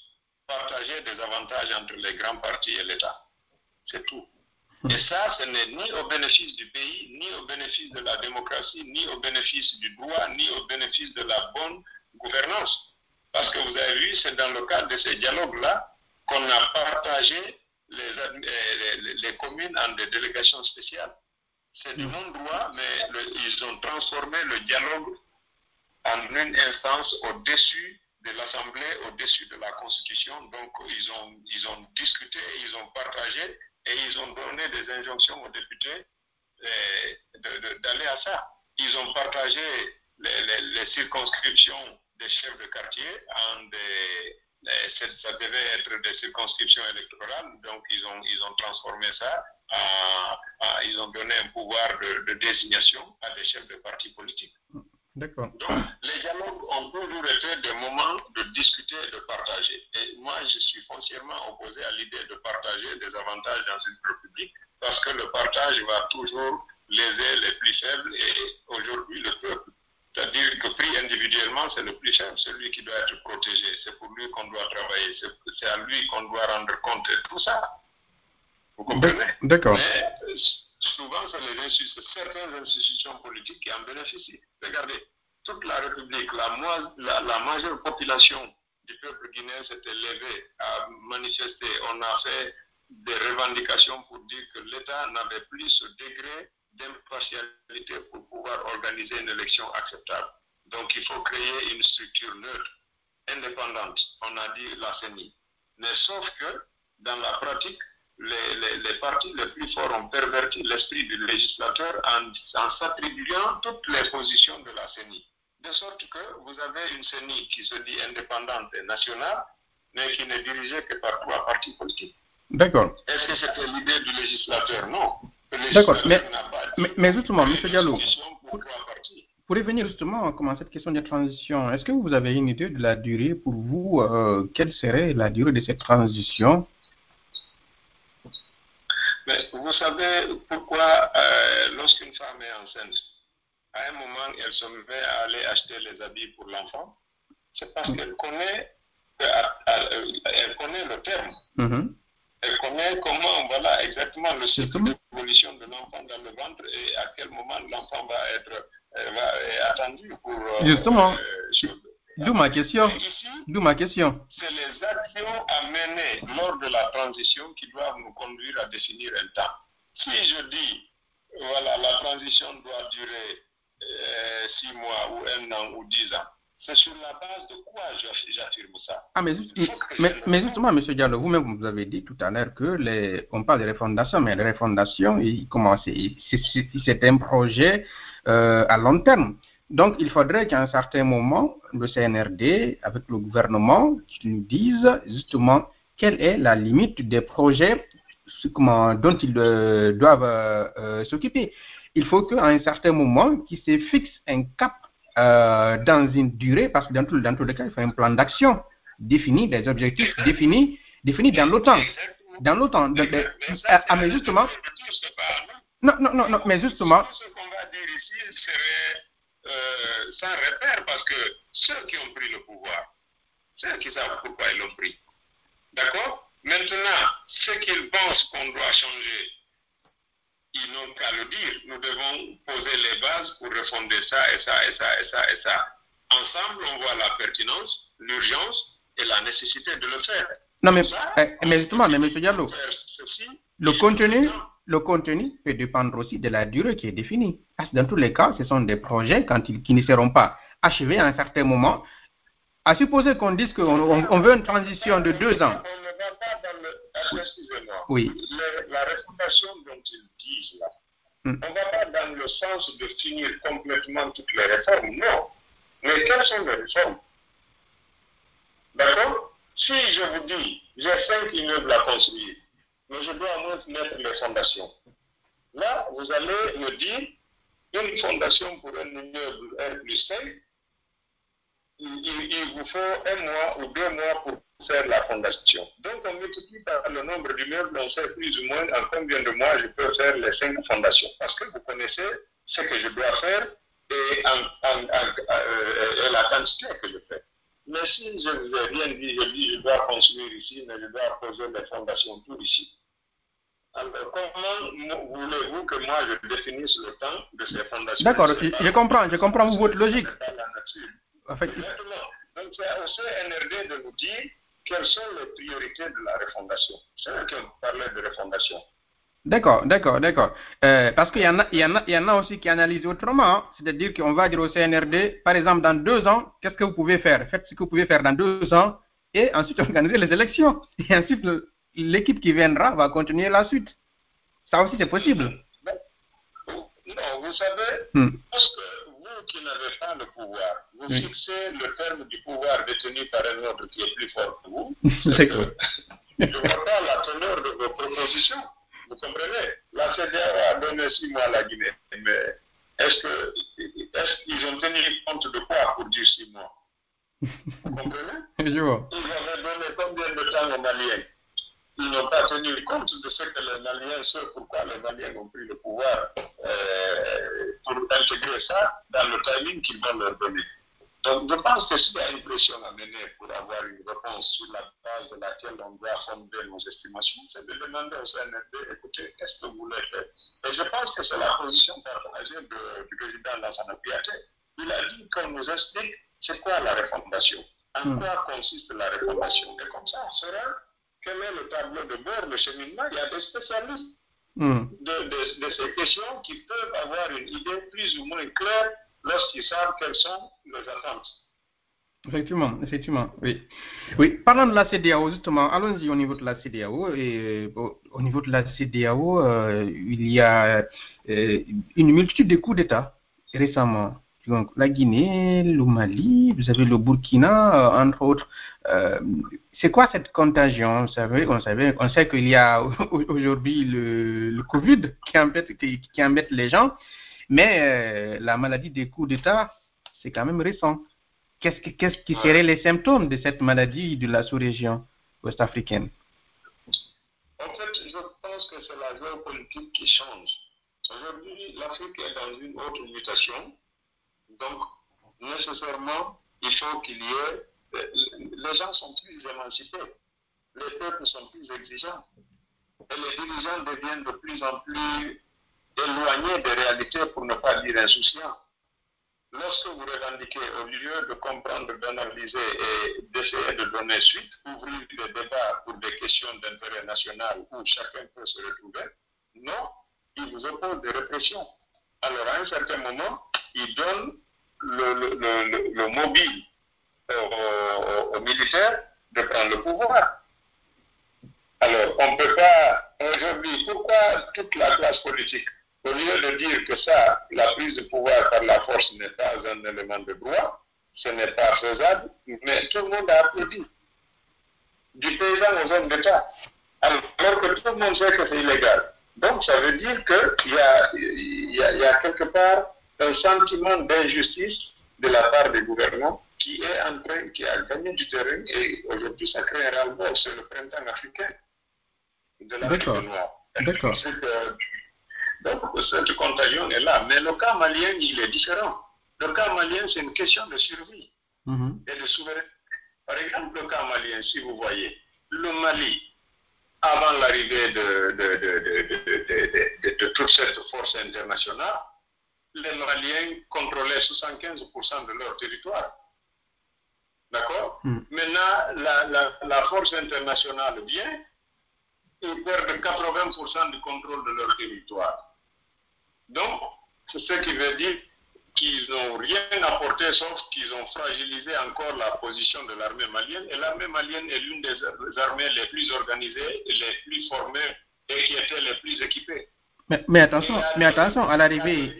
partager des avantages entre les grands partis et l'État. C'est tout. Et ça, ce n'est ni au bénéfice du pays, ni au bénéfice de la démocratie, ni au bénéfice du droit, ni au bénéfice de la bonne gouvernance. Parce que vous avez vu, c'est dans le cadre de ces dialogues-là qu'on a partagé les, les, communes en des délégations spéciales. C'est du non-droit, mais ils ont transformé le dialogue en une instance au-dessus de l'Assemblée, au-dessus de la Constitution. Donc, ils ont, ils ont discuté, ils ont partagé et ils ont donné des injonctions aux députés eh, d'aller à ça. Ils ont partagé les, les, circonscriptions des chefs de quartier en des, ça devait être des circonscriptions électorales, donc ils ont, ils ont transformé ça, ils ont donné un pouvoir de, de, désignation à des chefs de partis politiques. D'accord. Donc, les dialogues ont toujours été des moments de discuter et de partager. Et moi, je suis foncièrement opposé à l'idée de partager des avantages dans une république parce que le partage va toujours léser les plus faibles et aujourd'hui le peuple. C'est-à-dire que pris individuellement, c'est le plus faible, celui qui doit être protégé. C'est pour lui qu'on doit travailler, c'est à lui qu'on doit rendre compte de tout ça. Vous comprenez D'accord. Mais souvent, c'est les certaines institutions politiques qui en bénéficient. Regardez, toute la République, la, la, la majeure population du peuple guinéen s'était levée à manifester. On a fait des revendications pour dire que l'État n'avait plus ce degré d'impartialité pour pouvoir organiser une élection acceptable. Donc il faut créer une structure neutre, indépendante. On a dit la CENI. Mais sauf que dans la pratique, les, les, les, partis les plus forts ont perverti l'esprit du législateur en, en s'attribuant toutes les positions de la CENI. De sorte que vous avez une CENI qui se dit indépendante et nationale, mais qui n'est dirigée que par trois partis politiques. D'accord. Est-ce que c'était l'idée du législateur? Non. D'accord. Mais, mais, mais, justement, M. Diallo, pour, pour revenir justement à cette question de transition, est-ce que vous avez une idée de la durée pour vous euh, Quelle serait la durée de cette transition? Mais vous savez pourquoi, euh, lorsqu'une femme est enceinte, à un moment, elle se met à aller acheter les habits pour l'enfant C'est parce qu'elle connaît, elle connaît le terme. Mm -hmm. Elle connaît comment, voilà, exactement le cycle d'évolution de l'enfant dans le ventre et à quel moment l'enfant va être va, est attendu pour. Justement. Euh, D'où ma question. D'où ma question. C'est les actions à mener lors de la transition qui doivent nous conduire à définir un temps. Si je dis, voilà, la transition doit durer euh, six mois ou un an ou dix ans, c'est sur la base de quoi j'affirme ça? Ah, mais, mais, mais, justement, M. Diallo, vous-même, vous avez dit tout à l'heure que les, on parle de refondation, mais la refondation, c'est un projet euh, à long terme. Donc, il faudrait qu'à un certain moment, le CNRD, avec le gouvernement, nous dise justement quelle est la limite des projets dont ils euh, doivent euh, s'occuper. Il faut qu'à un certain moment, qu'ils se fixe un cap euh, dans une durée, parce que dans tout, dans tous les cas, il faut un plan d'action défini, des objectifs définis, définis dans l'OTAN. Dans l'OTAN. Ah, mais justement. Non, non, non, non, mais justement. Ce qu'on va dire ici serait euh, sans repère, parce que ceux qui ont pris le pouvoir, ceux qui savent pourquoi ils l'ont pris. D'accord? Maintenant, ceux qu'ils pensent qu'on doit changer, ils n'ont qu'à le dire. Nous devons poser les bases pour refonder ça et ça et ça et ça et ça. Ensemble, on voit la pertinence, l'urgence et la nécessité de le faire. Non, mais, ça, mais justement, mais M. Diallo, le contenu, le contenu peut dépendre aussi de la durée qui est définie. Parce que dans tous les cas, ce sont des projets quand ils, qui ne seront pas achevés à un certain moment. À supposer qu'on dise qu'on on veut une transition de deux ans. On ne va pas dans le. Excusez-moi. Oui. Le, la réfondation dont ils disent là, hmm. on ne va pas dans le sens de finir complètement toutes les réformes. Non. Mais quelles sont les réformes? D'accord? Si je vous dis, j'ai cinq immeubles à construire, mais je dois au moins mettre les fondations. Là, vous allez me dire, une fondation pour un immeuble R plus 5, il, vous faut un mois ou deux mois pour faire la fondation. Donc, on multiplie par le nombre d'immeubles, on sait plus ou moins en combien de mois je peux faire les cinq fondations. Parce que vous connaissez ce que je dois faire et, euh, et la quantité que je fais. Mais si je ne vous ai rien dit, je dis je dois construire ici, mais je dois poser les fondations tout ici. Alors, comment voulez-vous que moi je définisse le temps de ces fondations? D'accord, je comprends, je comprends votre logique. En fait, Maintenant, donc c'est au CNRD de nous dire quelles sont les priorités de la refondation. C'est qui ont parlé de refondation. D'accord, d'accord, d'accord. Euh, parce qu'il y, en a, il, y en a, il y en a aussi qui analysent autrement, c'est-à-dire qu'on va dire au CNRD, par exemple, dans deux ans, qu'est-ce que vous pouvez faire? Faites ce que vous pouvez faire dans deux ans, et ensuite organiser les élections. Et ensuite, l'équipe qui viendra va continuer la suite. Ça aussi, c'est possible. Non, vous savez, hmm. parce que vous qui n'avez pas le pouvoir, vous oui. fixez le terme du pouvoir détenu par un autre qui est plus fort que vous. Je ne vois pas la teneur de vos propositions. Vous comprenez? La CDAO a donné six mois à la Guinée, mais est-ce qu'ils est ont tenu compte de quoi pour dire six mois? Vous comprenez? Ils avaient donné combien de temps aux Maliens? Ils n'ont pas tenu compte de ce que les Maliens, ce pourquoi les Maliens ont pris le pouvoir euh, pour intégrer ça dans le timing qu'ils vont leur donner. Donc, je pense que s'il y a une pression à mener pour avoir une réponse sur la base de laquelle on doit fonder nos estimations, c'est de demander au CNRD, écoutez, qu'est-ce que vous voulez faire? Et je pense que c'est la position partagée du président Lassana Piaté. Il a dit qu'on nous explique c'est quoi la refondation, en mm. quoi consiste la refondation? Et comme ça, on saura quel est le tableau de bord, le cheminement. Il y a des spécialistes mm. de, de, de ces questions qui peuvent avoir une idée plus ou moins claire lorsqu'ils savent quelles sont les attentes. Effectivement, effectivement, oui. Oui, parlant de la CDAO, justement, allons-y au niveau de la CDAO. Et, au, au niveau de la CDAO, euh, il y a euh, une multitude de coups d'État récemment. La Guinée, le Mali, vous avez le Burkina, euh, entre autres. c'est quoi cette contagion? Vous savez, on, savait, on sait qu'il y a aujourd'hui le, Covid qui embête, qui embête les gens. Mais euh, la maladie des coups d'État, c'est quand même récent. Qu'est-ce qui, qu'est-ce qui seraient les symptômes de cette maladie de la sous-région ouest-africaine? En fait, je pense que c'est la géopolitique qui change. Aujourd'hui, l'Afrique est dans une autre mutation. Donc, nécessairement, il faut qu'il y ait. Les gens sont plus émancipés. Les peuples sont plus exigeants. Et les dirigeants deviennent de plus en plus éloigné des réalités pour ne pas dire insouciant. Lorsque vous revendiquez, au lieu de comprendre, d'analyser et d'essayer de donner suite, ouvrir des débats pour des questions d'intérêt national où chacun peut se retrouver, non, il vous oppose des répressions. Alors, à un certain moment, il donne le, le, le, le mobile aux, aux militaires de prendre le pouvoir. Alors, on ne peut pas, aujourd'hui, pourquoi toute la classe politique au lieu de dire que ça, la prise de pouvoir par la force n'est pas un élément de droit, ce n'est pas faisable, mais tout le monde a applaudi. Du paysan aux hommes d'État. Alors que tout le monde sait que c'est illégal. Donc ça veut dire qu'il y a, y, a, y a quelque part un sentiment d'injustice de la part des gouvernants qui est en train, qui a gagné du terrain et aujourd'hui ça crée un ras C'est le printemps africain de l'Afrique noire. D'accord. Donc, cette contagion est là. Mais le cas malien, il est différent. Le cas malien, c'est une question de survie mm -hmm. et de souveraineté. Par exemple, le cas malien, si vous voyez, le Mali, avant l'arrivée de, de, de, de, toute cette force internationale, les Maliens contrôlaient 75% de leur territoire. D'accord mm. Maintenant, la, la, la force internationale vient, ils perdent 80% du contrôle de leur territoire. Donc, c'est ce qui veut dire qu'ils n'ont rien apporté sauf qu'ils ont fragilisé encore la position de l'armée malienne. Et l'armée malienne est l'une des armées les plus organisées, les plus formées et qui étaient les plus équipées. Mais, mais attention, mais attention, à l'arrivée,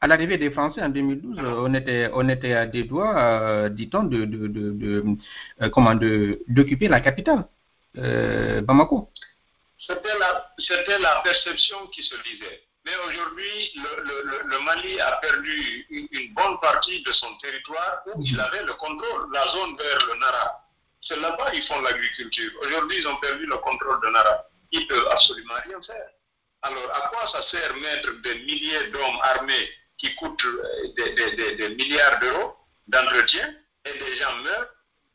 à l'arrivée des Français en 2012, on était, on était à des doigts, euh, dit-on, de, de, de, de euh, comment, d'occuper la capitale, euh, Bamako. C'était la, c'était la perception qui se disait. Mais aujourd'hui, le, Mali a perdu une, bonne partie de son territoire où il avait le contrôle, la zone vers le Nara. C'est là-bas qu'ils font l'agriculture. Aujourd'hui, ils ont perdu le contrôle de Nara. Ils ne peuvent absolument rien faire. Alors, à quoi ça sert mettre des milliers d'hommes armés qui coûtent euh, des, milliards d'euros d'entretien et des gens meurent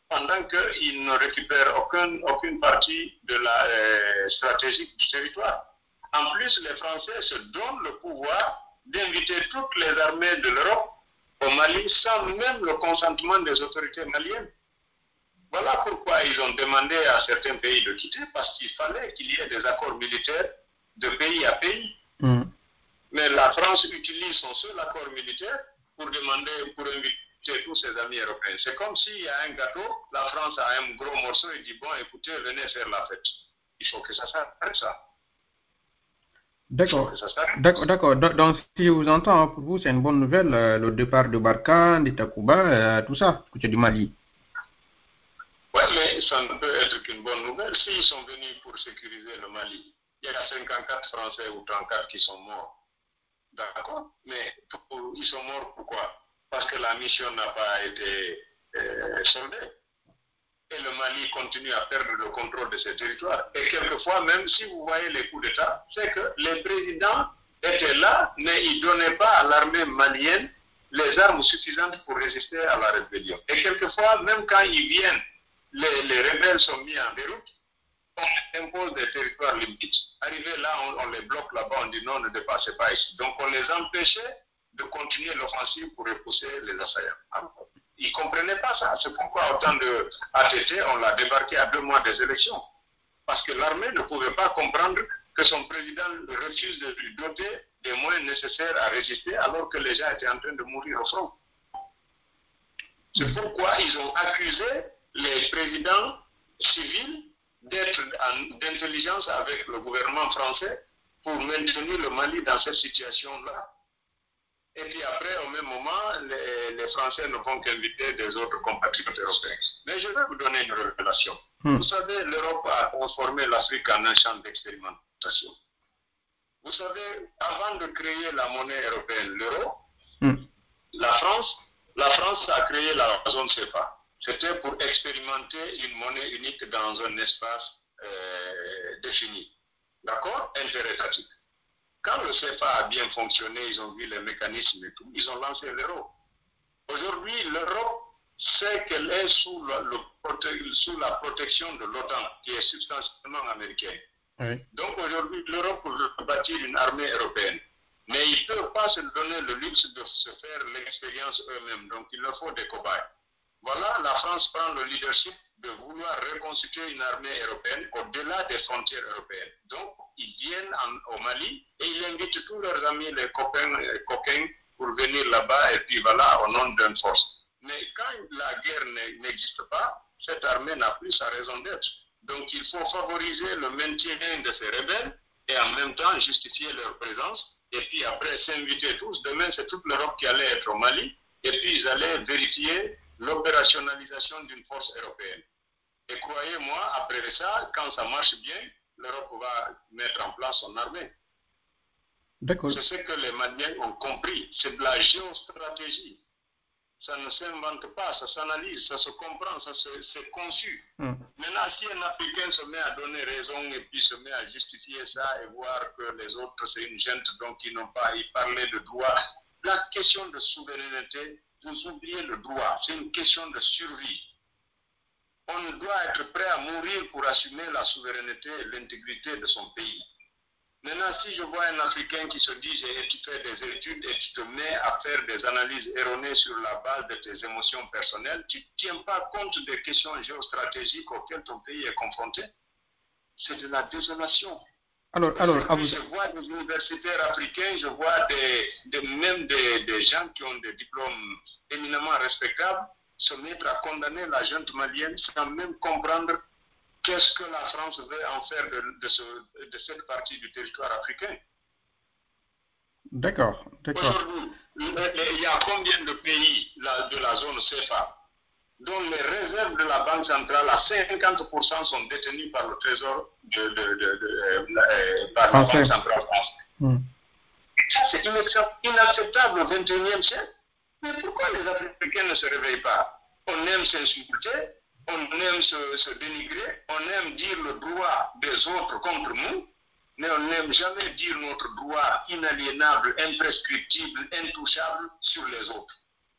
pendant qu'ils ne récupèrent aucune, aucune partie de la euh, stratégie du territoire? En plus, les Français se donnent le pouvoir d'inviter toutes les armées de l'Europe au Mali sans même le consentement des autorités maliennes. Voilà pourquoi ils ont demandé à certains pays de quitter, parce qu'il fallait qu'il y ait des accords militaires de pays à pays. Hmm. Mais la France utilise son seul accord militaire pour demander, pour inviter tous ses amis européens. C'est comme s'il y a un gâteau, la France a un gros morceau et dit, bon, écoutez, venez faire la fête. Il faut que ça s'arrête, ça. D'accord. D'accord, d'accord. Donc, si je vous entends, pour vous, c'est une bonne nouvelle, euh, le départ de Barkhane, de Takuba, euh, tout ça, tu du Mali. Oui, mais ça ne peut être qu'une bonne nouvelle s'ils sont venus pour sécuriser le Mali. Il y a 54 Français ou 34 qui sont morts. D'accord Mais ils sont morts pourquoi? Parce que la mission n'a pas été euh, soldée. Et le Mali continue à perdre le contrôle de ses territoires. Et quelquefois, même si vous voyez les coups d'État, c'est que les présidents étaient là, mais ils ne donnaient pas à l'armée malienne les armes suffisantes pour résister à la rébellion. Et quelquefois, même quand ils viennent les, rebelles sont mis en déroute, on impose des territoires limites. Arrivé là, on, les bloque là-bas, on dit non, ne dépassez pas ici. Donc on les empêchait de continuer l'offensive pour repousser les assaillants. Ils ne comprenaient pas ça. C'est pourquoi autant de ATT, on l'a débarqué à deux mois des élections. Parce que l'armée ne pouvait pas comprendre que son président refuse de lui doter des moyens nécessaires à résister alors que les gens étaient en train de mourir au front. C'est pourquoi ils ont accusé les présidents civils d'être d'intelligence avec le gouvernement français pour maintenir le Mali dans cette situation-là. Et puis après, au même moment, les, Français ne vont qu'inviter des autres compatriotes européens. Mais je vais vous donner une révélation. Hmm. Vous savez, l'Europe a transformé l'Afrique en un champ d'expérimentation. Vous savez, avant de créer la monnaie européenne, l'euro, hmm. la France, la France a créé la zone CFA. C'était pour expérimenter une monnaie unique dans un espace euh, défini. D'accord? Interétatique. Quand le CFA a bien fonctionné, ils ont vu les mécanismes et tout, ils ont lancé l'euro. Aujourd'hui, l'Europe sait qu'elle est sous la, sous la, protection de l'OTAN, qui est substantiellement américaine. Donc aujourd'hui, l'Europe veut bâtir une armée européenne. Mais ils ne peuvent pas se donner le luxe de se faire l'expérience eux-mêmes. Donc il leur faut des cobayes. Voilà, la France prend le leadership de vouloir reconstituer une armée européenne au-delà des frontières européennes. Donc, ils viennent au Mali et ils invitent tous leurs amis, les copains, les coquins, pour venir là-bas et puis voilà, au nom d'une force. Mais quand la guerre n'existe pas, cette armée n'a plus sa raison d'être. Donc, il faut favoriser le maintien de ces rebelles et en même temps justifier leur présence et puis après s'inviter tous. Demain, c'est toute l'Europe qui allait être au Mali et puis ils allaient vérifier l'opérationnalisation d'une force européenne. Et croyez-moi, après ça, quand ça marche bien, l'Europe va mettre en place son armée. C'est ce que les Maliens ont compris. C'est de la géostratégie. Ça ne s'invente pas, ça s'analyse, ça se comprend, ça c'est conçu. Hmm. Maintenant, si un Africain se met à donner raison et puis se met à justifier ça et voir que les autres, c'est une gente donc ils n'ont pas à y parler de droit, la question de souveraineté vous oubliez le droit. C'est une question de survie. On doit être prêt à mourir pour assumer la souveraineté et l'intégrité de son pays. Maintenant, si je vois un Africain qui se dit, et tu fais des études et tu te mets à faire des analyses erronées sur la base de tes émotions personnelles, tu ne tiens pas compte des questions géostratégiques auxquelles ton pays est confronté? C'est de la désolation. Alors, alors, Je vois des universitaires africains, je vois des, même des, gens qui ont des diplômes éminemment respectables se mettre à condamner la junte malienne sans même comprendre qu'est-ce que la France veut en faire de, de, cette partie du territoire africain. D'accord. Aujourd'hui, il y a combien de pays de la zone CFA dont les réserves de la Banque centrale à 50% sont détenues par le Trésor de, de, de, euh, par la Banque centrale française? Hmm. Ça, c'est inacceptable au XXIe siècle. Mais pourquoi les Africains ne se réveillent pas? On aime s'insulter, on aime se, dénigrer, on aime dire le droit des autres contre nous, mais on n'aime jamais dire notre droit inaliénable, imprescriptible, intouchable sur les autres.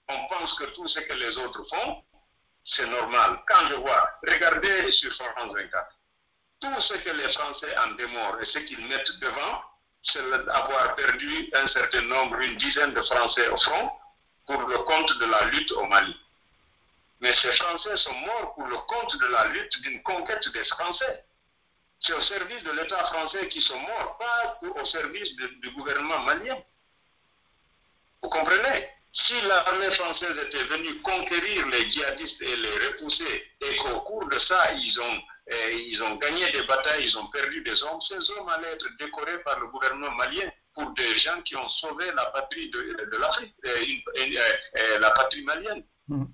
On pense que tout ce que les autres font, c'est normal. Quand je vois, regardez sur France 24, tout ce que les Français en démorent et ce qu'ils mettent devant, c'est d'avoir perdu un certain nombre, une dizaine de Français au front, pour le compte de la lutte au Mali. Mais ces Français sont morts pour le compte de la lutte d'une conquête des Français. C'est au service de l'État français qu'ils sont morts, pas au service du gouvernement malien. Vous comprenez? Si l'armée française était venue conquérir les djihadistes et les repousser, et qu'au cours de ça, ils ont, eh, ils ont gagné des batailles, ils ont perdu des hommes, ces hommes allaient être décorés par le gouvernement malien pour des gens qui ont sauvé la patrie de, de l'Afrique, euh, la patrie malienne. Mm.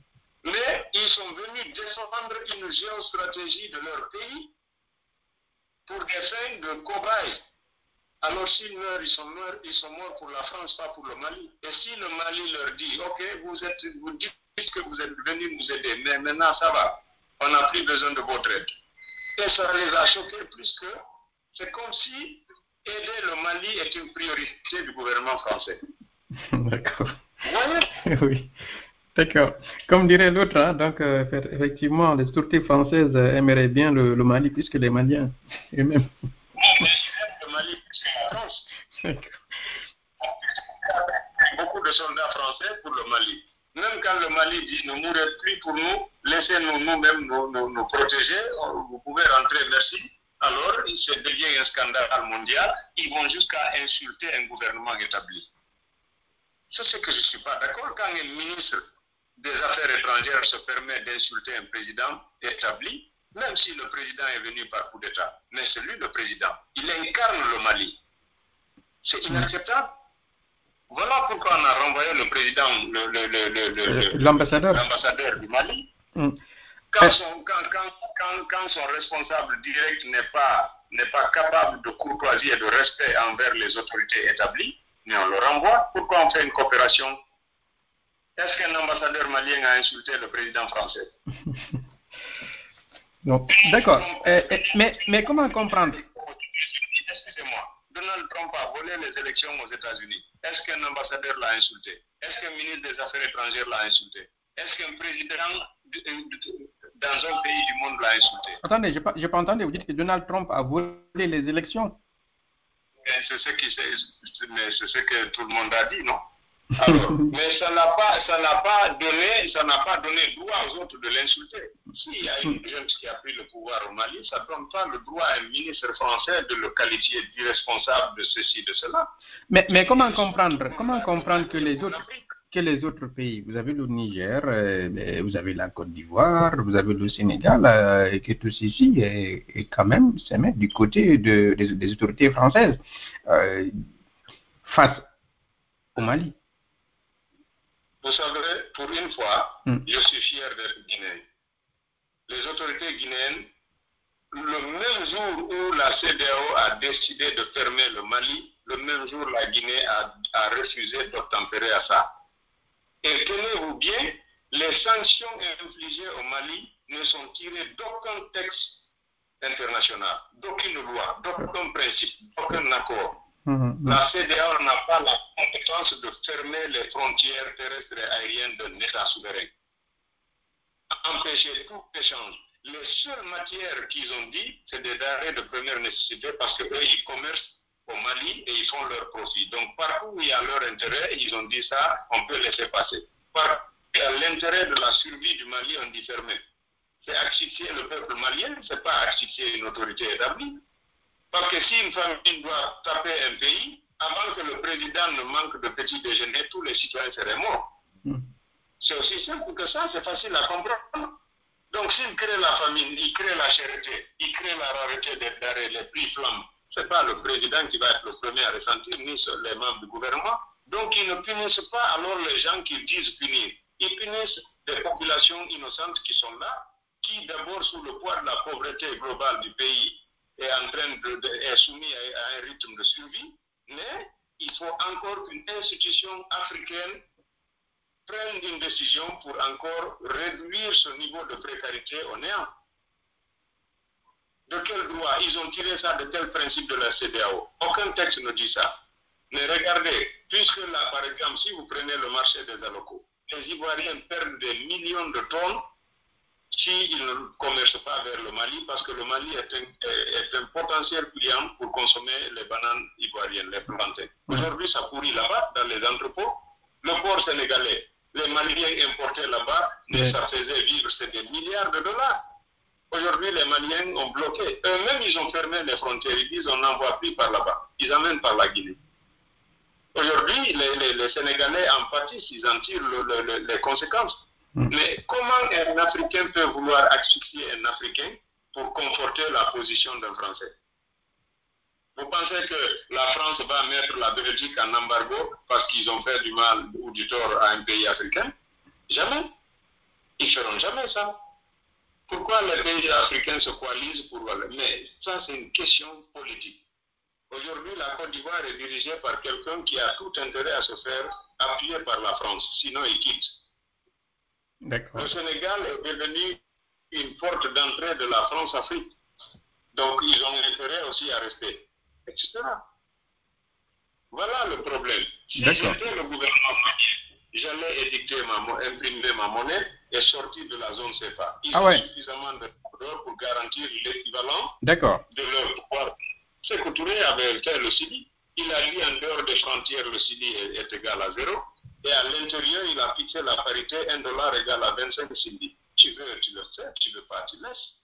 Mais ils sont venus défendre une géostratégie de leur pays pour des fins de cobayes. Alors s'ils meurent, ils sont morts, ils sont morts pour la France, pas pour le Mali. Et si le Mali leur dit, ok, vous êtes, vous dites que vous êtes venus nous aider, mais maintenant ça va, on n'a plus besoin de votre aide. Et ça les a choqués plus que c'est comme si aider le Mali est une priorité du gouvernement français. D'accord. Oui. D'accord. Comme dirait l'autre, hein, donc euh, effectivement, les autorités françaises aimeraient bien le, le, Mali plus que les Maliens eux-mêmes. le Mali plus que la France. Beaucoup de soldats français pour le Mali. Même quand le Mali dit ne mourrez plus pour nous, laissez-nous nous-mêmes nous, nous, nous, protéger, vous pouvez rentrer, merci. Alors, ça devient un scandale mondial. Ils vont jusqu'à insulter un gouvernement établi. C'est ce que je ne suis pas d'accord quand un ministre des Affaires étrangères se permet d'insulter un président établi, même si le président est venu par coup d'État. Mais c'est lui le président. Il incarne le Mali. C'est inacceptable. Voilà pourquoi on a renvoyé le président, l'ambassadeur le, le, du Mali. Mm. Quand, son, quand, quand, quand, son, responsable direct n'est pas, pas capable de courtoisie et de respect envers les autorités établies, mais on le renvoie. Pourquoi on fait une coopération? Est-ce qu'un ambassadeur malien a insulté le président français? D'accord. Euh, euh, mais, mais comment comprendre? Excusez-moi. Donald Trump a volé les élections aux États-Unis. Est-ce qu'un ambassadeur l'a insulté? Est-ce qu'un ministre des Affaires étrangères l'a insulté? Est-ce qu'un président dans un pays du monde l'a insulté? Attendez, je n'ai pas, entendu. Vous dites que Donald Trump a volé les élections C'est ce, ce que tout le monde a dit, non? Alors, mais ça n'a pas, ça n'a pas donné, ça n'a pas donné droit aux autres de l'insulter. S'il y a une jeune qui a pris le pouvoir au Mali, ça ne donne pas le droit à un ministre français de le qualifier d'irresponsable de ceci, de cela. Mais, mais comment comprendre, comment comprendre que les autres, que les autres pays, vous avez le Niger, euh, vous avez la Côte d'Ivoire, vous avez le Sénégal, euh, et que tout ceci est, est quand même se mettre du côté de, des, des autorités françaises euh, face au Mali. Vous savez, pour une fois, mm. je suis fier d'être guinéen. Les autorités guinéennes, le même jour où la CDAO a décidé de fermer le Mali, le même jour la Guinée a, a refusé d'obtempérer à ça. Bien, les sanctions infligées au Mali ne sont tirées d'aucun texte international, d'aucune loi, d'aucun principe, d'aucun accord. La CDAO n'a pas la compétence de fermer les frontières terrestres et aériennes d'un État souverain. Empêcher tout échange. Les seules matières qu'ils ont dit, c'est des denrées de première nécessité parce qu'eux, ils commercent au Mali et ils font leur profit. Donc, partout où il y a leur intérêt, ils ont dit ça, on peut laisser passer. Par l'intérêt de la survie du Mali, on dit fermer. C'est asphyxier le peuple malien, c'est pas asphyxier une autorité établie. Parce que si une famille doit taper un pays, avant que le président ne manque de petit déjeuner, tous les citoyens seraient morts. Mm. C'est aussi simple que ça, c'est facile à comprendre. Donc s'il crée la famine, il crée la charité, il crée la rareté des denrées, les prix flambent. Ce n'est pas le président qui va être le premier à ressentir, ni les membres du gouvernement. Donc ils ne punissent pas alors les gens qu'ils disent punir. Ils punissent des populations innocentes qui sont là, qui d'abord sous le poids de la pauvreté globale du pays est en train de, soumis à, un rythme de survie, mais il faut encore qu'une institution africaine prenne une décision pour encore réduire ce niveau de précarité au néant. De quel droit? Ils ont tiré ça de tel principe de la CDAO Aucun texte ne dit ça. Mais regardez, puisque là, par exemple, si vous prenez le marché des alocos, les Ivoiriens perdent des millions de tonnes s'ils ne commercent pas vers le Mali, parce que le Mali est un, est un potentiel client pour consommer les bananes ivoiriennes, les plantains. Aujourd'hui, ça pourrit là-bas, dans les entrepôts. Le port sénégalais, les Maliens importaient là-bas, mais ça faisait vivre, c'est des milliards de dollars. Aujourd'hui, les Maliens ont bloqué. Eux-mêmes, ils ont fermé les frontières. Ils disent on n'envoie plus par là-bas. Ils amènent par la Guinée. Aujourd'hui, les, les, Sénégalais en pâtissent, ils en tirent les conséquences. Mais comment un Africain peut vouloir asphyxier un Africain pour conforter la position d'un Français? Vous pensez que la France va mettre la Belgique en embargo parce qu'ils ont fait du mal ou du tort à un pays africain? Jamais. Ils ne feront jamais ça. Pourquoi les pays africains se coalisent pour... Mais ça, c'est une question politique. Aujourd'hui, la Côte d'Ivoire est dirigée par quelqu'un qui a tout intérêt à se faire appuyer par la France, sinon il quitte. Le Sénégal est devenu une porte d'entrée de la France-Afrique. Donc, ils ont intérêt aussi à rester, etc. Voilà le problème. Si j'étais le gouvernement j'allais édicter ma, imprimer ma monnaie et sortir de la zone CFA. Ils ah ont suffisamment de pour garantir l'équivalent de leur pouvoir. C'est que avait fait le CIDI. Il a dit en dehors des frontières, le CIDI est, égal à zéro. Et à l'intérieur, il a fixé la parité 1 dollar égal à 25 CIDI. Tu veux, tu le fais. Tu veux pas, tu laisses.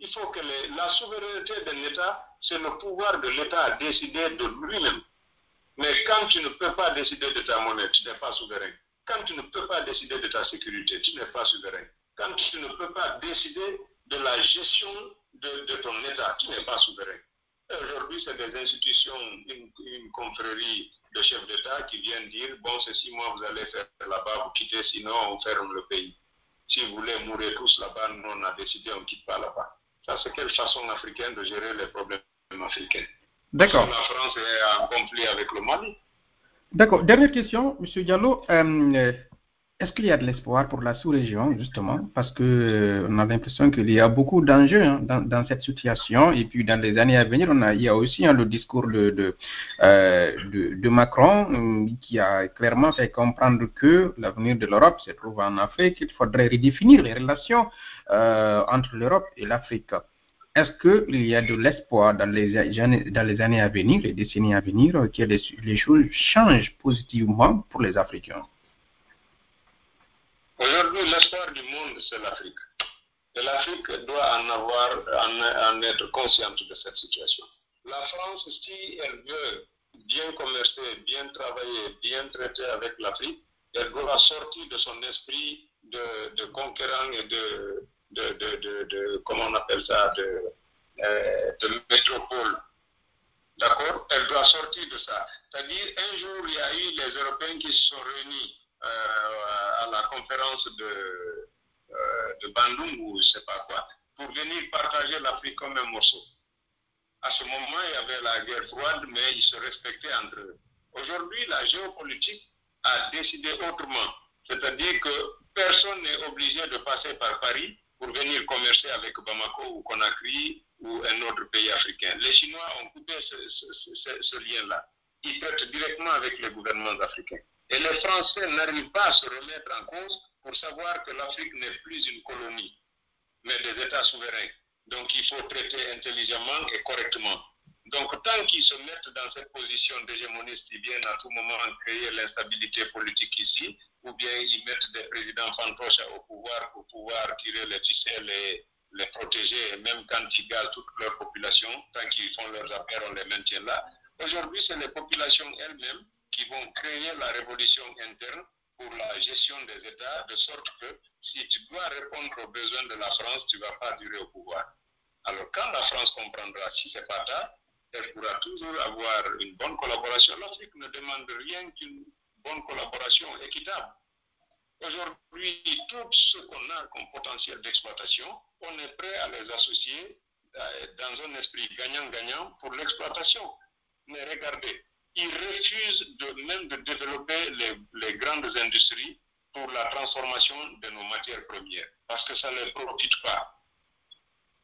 Il faut que la souveraineté d'un État, c'est le pouvoir de l'État à décider de lui-même. Mais quand tu ne peux pas décider de ta monnaie, tu n'es pas souverain. Quand tu ne peux pas décider de ta sécurité, tu n'es pas souverain. Quand tu ne peux pas décider de la gestion de, ton État, tu n'es pas souverain. Aujourd'hui, c'est des institutions, une, confrérie de chefs d'État qui viennent dire, bon, c'est six mois, vous allez faire là-bas, vous quittez, sinon on ferme le pays. Si vous voulez mourir tous là-bas, nous on a décidé, on ne quitte pas là-bas. Ça, c'est quelle façon africaine de gérer les problèmes africains D'accord. La France est en conflit avec le Mali. D'accord. Dernière question, M. Diallo. Euh, est-ce qu'il y a de l'espoir pour la sous-région, justement? Parce qu'on euh, on a l'impression qu'il y a beaucoup d'enjeux hein, dans, cette situation. Et puis, dans les années à venir, il y a aussi hein, le discours de, euh, Macron qui a clairement fait comprendre que l'avenir de l'Europe se trouve en Afrique. Il faudrait redéfinir les relations entre l'Europe et l'Afrique. Est-ce qu'il y a de l'espoir dans les, dans les années à venir, les décennies à venir, que les, choses changent positivement pour les Africains? Aujourd'hui, l'espoir du monde, c'est l'Afrique. Et l'Afrique doit en avoir, être consciente de cette situation. La France, si elle veut bien commercer, bien travailler, bien traiter avec l'Afrique, elle doit sortir de son esprit de, conquérant et de, comment on appelle ça, de, euh, métropole. D'accord? Elle doit sortir de ça. C'est-à-dire, un jour, il y a eu les Européens qui se sont réunis à la conférence de, euh, Bandung ou je ne sais pas quoi, pour venir partager l'Afrique comme un morceau. À ce moment, il y avait la guerre froide, mais ils se respectaient entre eux. Aujourd'hui, la géopolitique a décidé autrement. C'est-à-dire que personne n'est obligé de passer par Paris pour venir commercer avec Bamako ou Conakry ou un autre pays africain. Les Chinois ont coupé ce, lien-là. Ils traitent directement avec les gouvernements africains. Et les Français n'arrivent pas à se remettre en cause pour savoir que l'Afrique n'est plus une colonie, mais des États souverains. Donc il faut traiter intelligemment et correctement. Donc tant qu'ils se mettent dans cette position d'hégémoniste, ils viennent à tout moment créer l'instabilité politique ici, ou bien ils mettent des présidents fantoches au pouvoir pour pouvoir tirer les ficelles et les protéger, même quand ils gazent toute leur population, tant qu'ils font leurs affaires, on les maintient là. Aujourd'hui, c'est les populations elles-mêmes qui vont créer la révolution interne pour la gestion des États, de sorte que si tu dois répondre aux besoins de la France, tu ne vas pas durer au pouvoir. Alors quand la France comprendra, si ce n'est pas tard, elle pourra toujours avoir une bonne collaboration. L'Afrique ne demande rien qu'une bonne collaboration équitable. Aujourd'hui, tout ce qu'on a comme potentiel d'exploitation, on est prêt à les associer euh, dans un esprit gagnant-gagnant pour l'exploitation. Mais regardez, ils refusent même de développer les, grandes industries pour la transformation de nos matières premières, parce que ça ne les profite pas.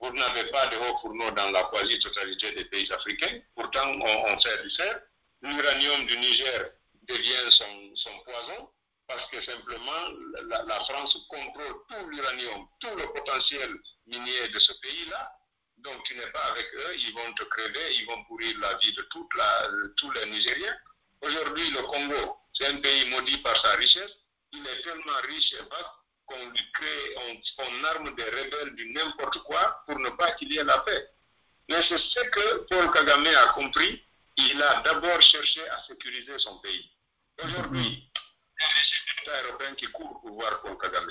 Vous n'avez pas de hauts fourneaux dans la quasi-totalité des pays africains, pourtant on, on fait du fer. L'uranium du Niger devient son, son poison, parce que simplement la France contrôle tout l'uranium, tout le potentiel minier de ce pays-là. Donc tu n'es pas avec eux, ils vont te crever, ils vont pourrir la vie de toute la, tous les Nigériens. Aujourd'hui, le Congo, c'est un pays maudit par sa richesse. Il est tellement riche et vaste qu'on lui crée, on, on, arme des rebelles du n'importe quoi pour ne pas qu'il y ait la paix. Mais c'est ce que Paul Kagame a compris. Il a d'abord cherché à sécuriser son pays. Aujourd'hui, les États européens qui courent pour voir Paul Kagame.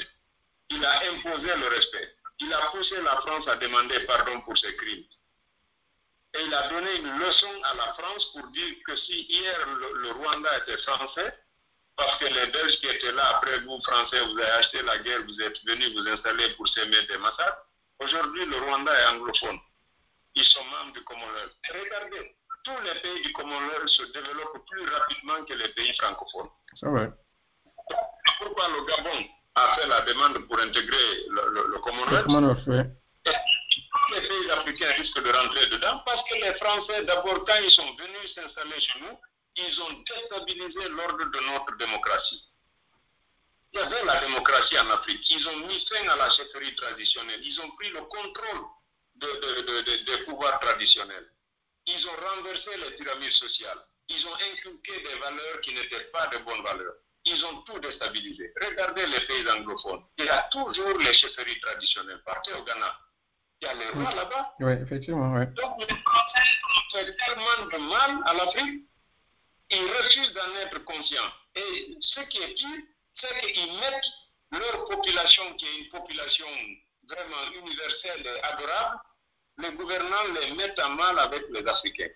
Il a imposé le respect. Il a poussé la France à demander pardon pour ses crimes. Et il a donné une leçon à la France pour dire que si hier le, le Rwanda était français, parce que les Belges qui étaient là après vous, Français, vous avez acheté la guerre, vous êtes venus vous installer pour s'aimer des massacres. Aujourd'hui, le Rwanda est anglophone. Ils sont membres du Commonwealth. Regardez, tous les pays du Commonwealth se développent plus rapidement que les pays francophones. C'est vrai. Pourquoi le Gabon a fait la demande pour intégrer le, le, le Commonwealth. Tous les pays africains risquent de rentrer dedans parce que les Français, d'abord, quand ils sont venus s'installer chez nous, ils ont déstabilisé l'ordre de notre démocratie. Il y avait la démocratie en Afrique. Ils ont mis fin à la chefferie traditionnelle. Ils ont pris le contrôle de, de, de, des pouvoirs traditionnels. Ils ont renversé les pyramides sociales. Ils ont inculqué des valeurs qui n'étaient pas de bonnes valeurs. Ils ont tout déstabilisé. Regardez les pays anglophones. Il y a toujours les chefferies traditionnelles. Partez au Ghana. Il y a les rois là-bas. Oui, effectivement. Donc, les Français ont fait tellement de mal à l'Afrique ils refusent d'en être conscients. Et ce qui est pire, c'est qu'ils mettent leur population, qui est une population vraiment universelle et adorable, les gouvernants les mettent en mal avec les Africains.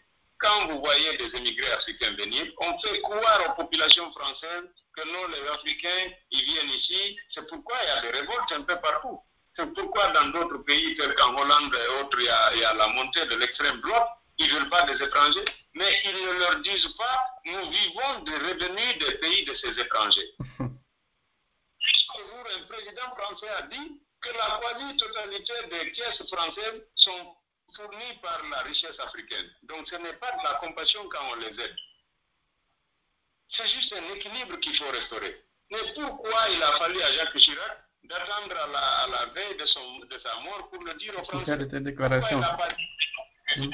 Quand vous voyez des émigrés africains venir, on fait croire aux populations françaises que non, les Africains, ils viennent ici. C'est pourquoi il y a des révoltes un peu partout. C'est pourquoi dans d'autres pays, tels qu'en Hollande et autres, il y, a, il y a la montée de l'extrême droite. Ils ne veulent pas des étrangers, mais ils ne leur disent pas, nous vivons des revenus des pays de ces étrangers. Jusqu'au jour, un président français a dit que la quasi-totalité des pièces françaises sont fournies par la richesse africaine. Donc ce n'est pas de la compassion quand on les aide. C'est juste un équilibre qu'il faut restaurer. Mais pourquoi il a fallu à Jacques Chirac d'attendre à la, à la veille de, son, de, sa mort pour le dire aux Français de déclaration. Pourquoi, dit...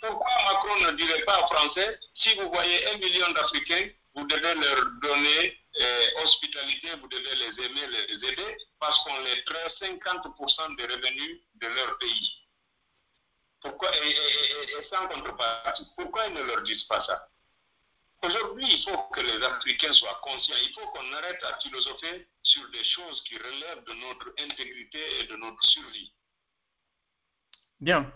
pourquoi Macron ne dirait pas aux Français si vous voyez un million d'Africains, vous devez leur donner euh, hospitalité, vous devez les aimer, les aider, parce qu'on les traite 50% des revenus de leur pays. Pourquoi, et, et, et, sans contrepartie. Pourquoi ils ne leur disent pas ça? Aujourd'hui, il faut que les Africains soient conscients. Il faut qu'on arrête à philosopher sur des choses qui relèvent de notre intégrité et de notre survie. Bien.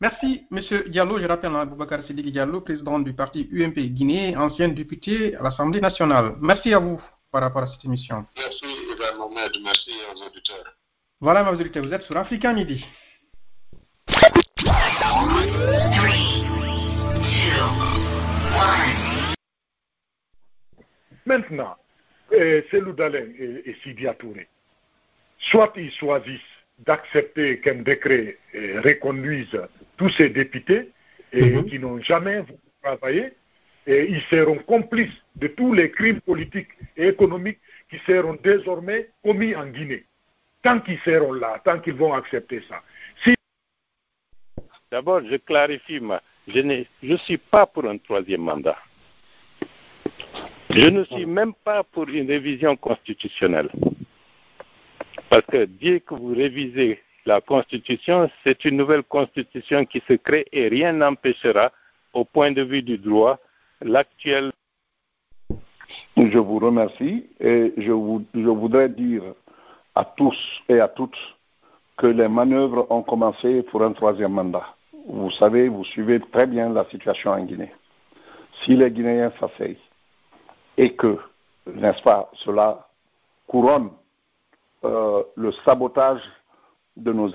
Merci, Monsieur Diallo. Je rappelle Boubacar Sidiki Diallo, président du parti UMP Guinée, ancien député à l'Assemblée nationale. Merci à vous par rapport à cette émission. Merci, Ivan Mohamed. Merci aux auditeurs. Voilà, mes auditeurs, vous êtes sur Africa Midi. Maintenant, euh, Selou et, et Sidia Touré, soit ils choisissent d'accepter qu'un décret euh, reconduise tous ces députés et Mhm. qui n'ont jamais voulu travailler, et ils seront complices de tous les crimes politiques et économiques qui seront désormais commis en Guinée. Tant qu'ils seront là, tant qu'ils vont accepter ça. Si D'abord, je clarifie, je ne suis pas pour un troisième mandat. Je ne suis même pas pour une révision constitutionnelle. Parce que dès que vous révisez la Constitution, c'est une nouvelle Constitution qui se crée et rien n'empêchera, au point de vue du droit, l'actuel Je vous remercie et je voudrais dire à tous et à toutes que les manœuvres ont commencé pour un troisième mandat. Vous savez, vous suivez très bien la situation en Guinée. Si les Guinéens s'asseyent et que, n'est-ce pas, cela couronne euh, le sabotage de nos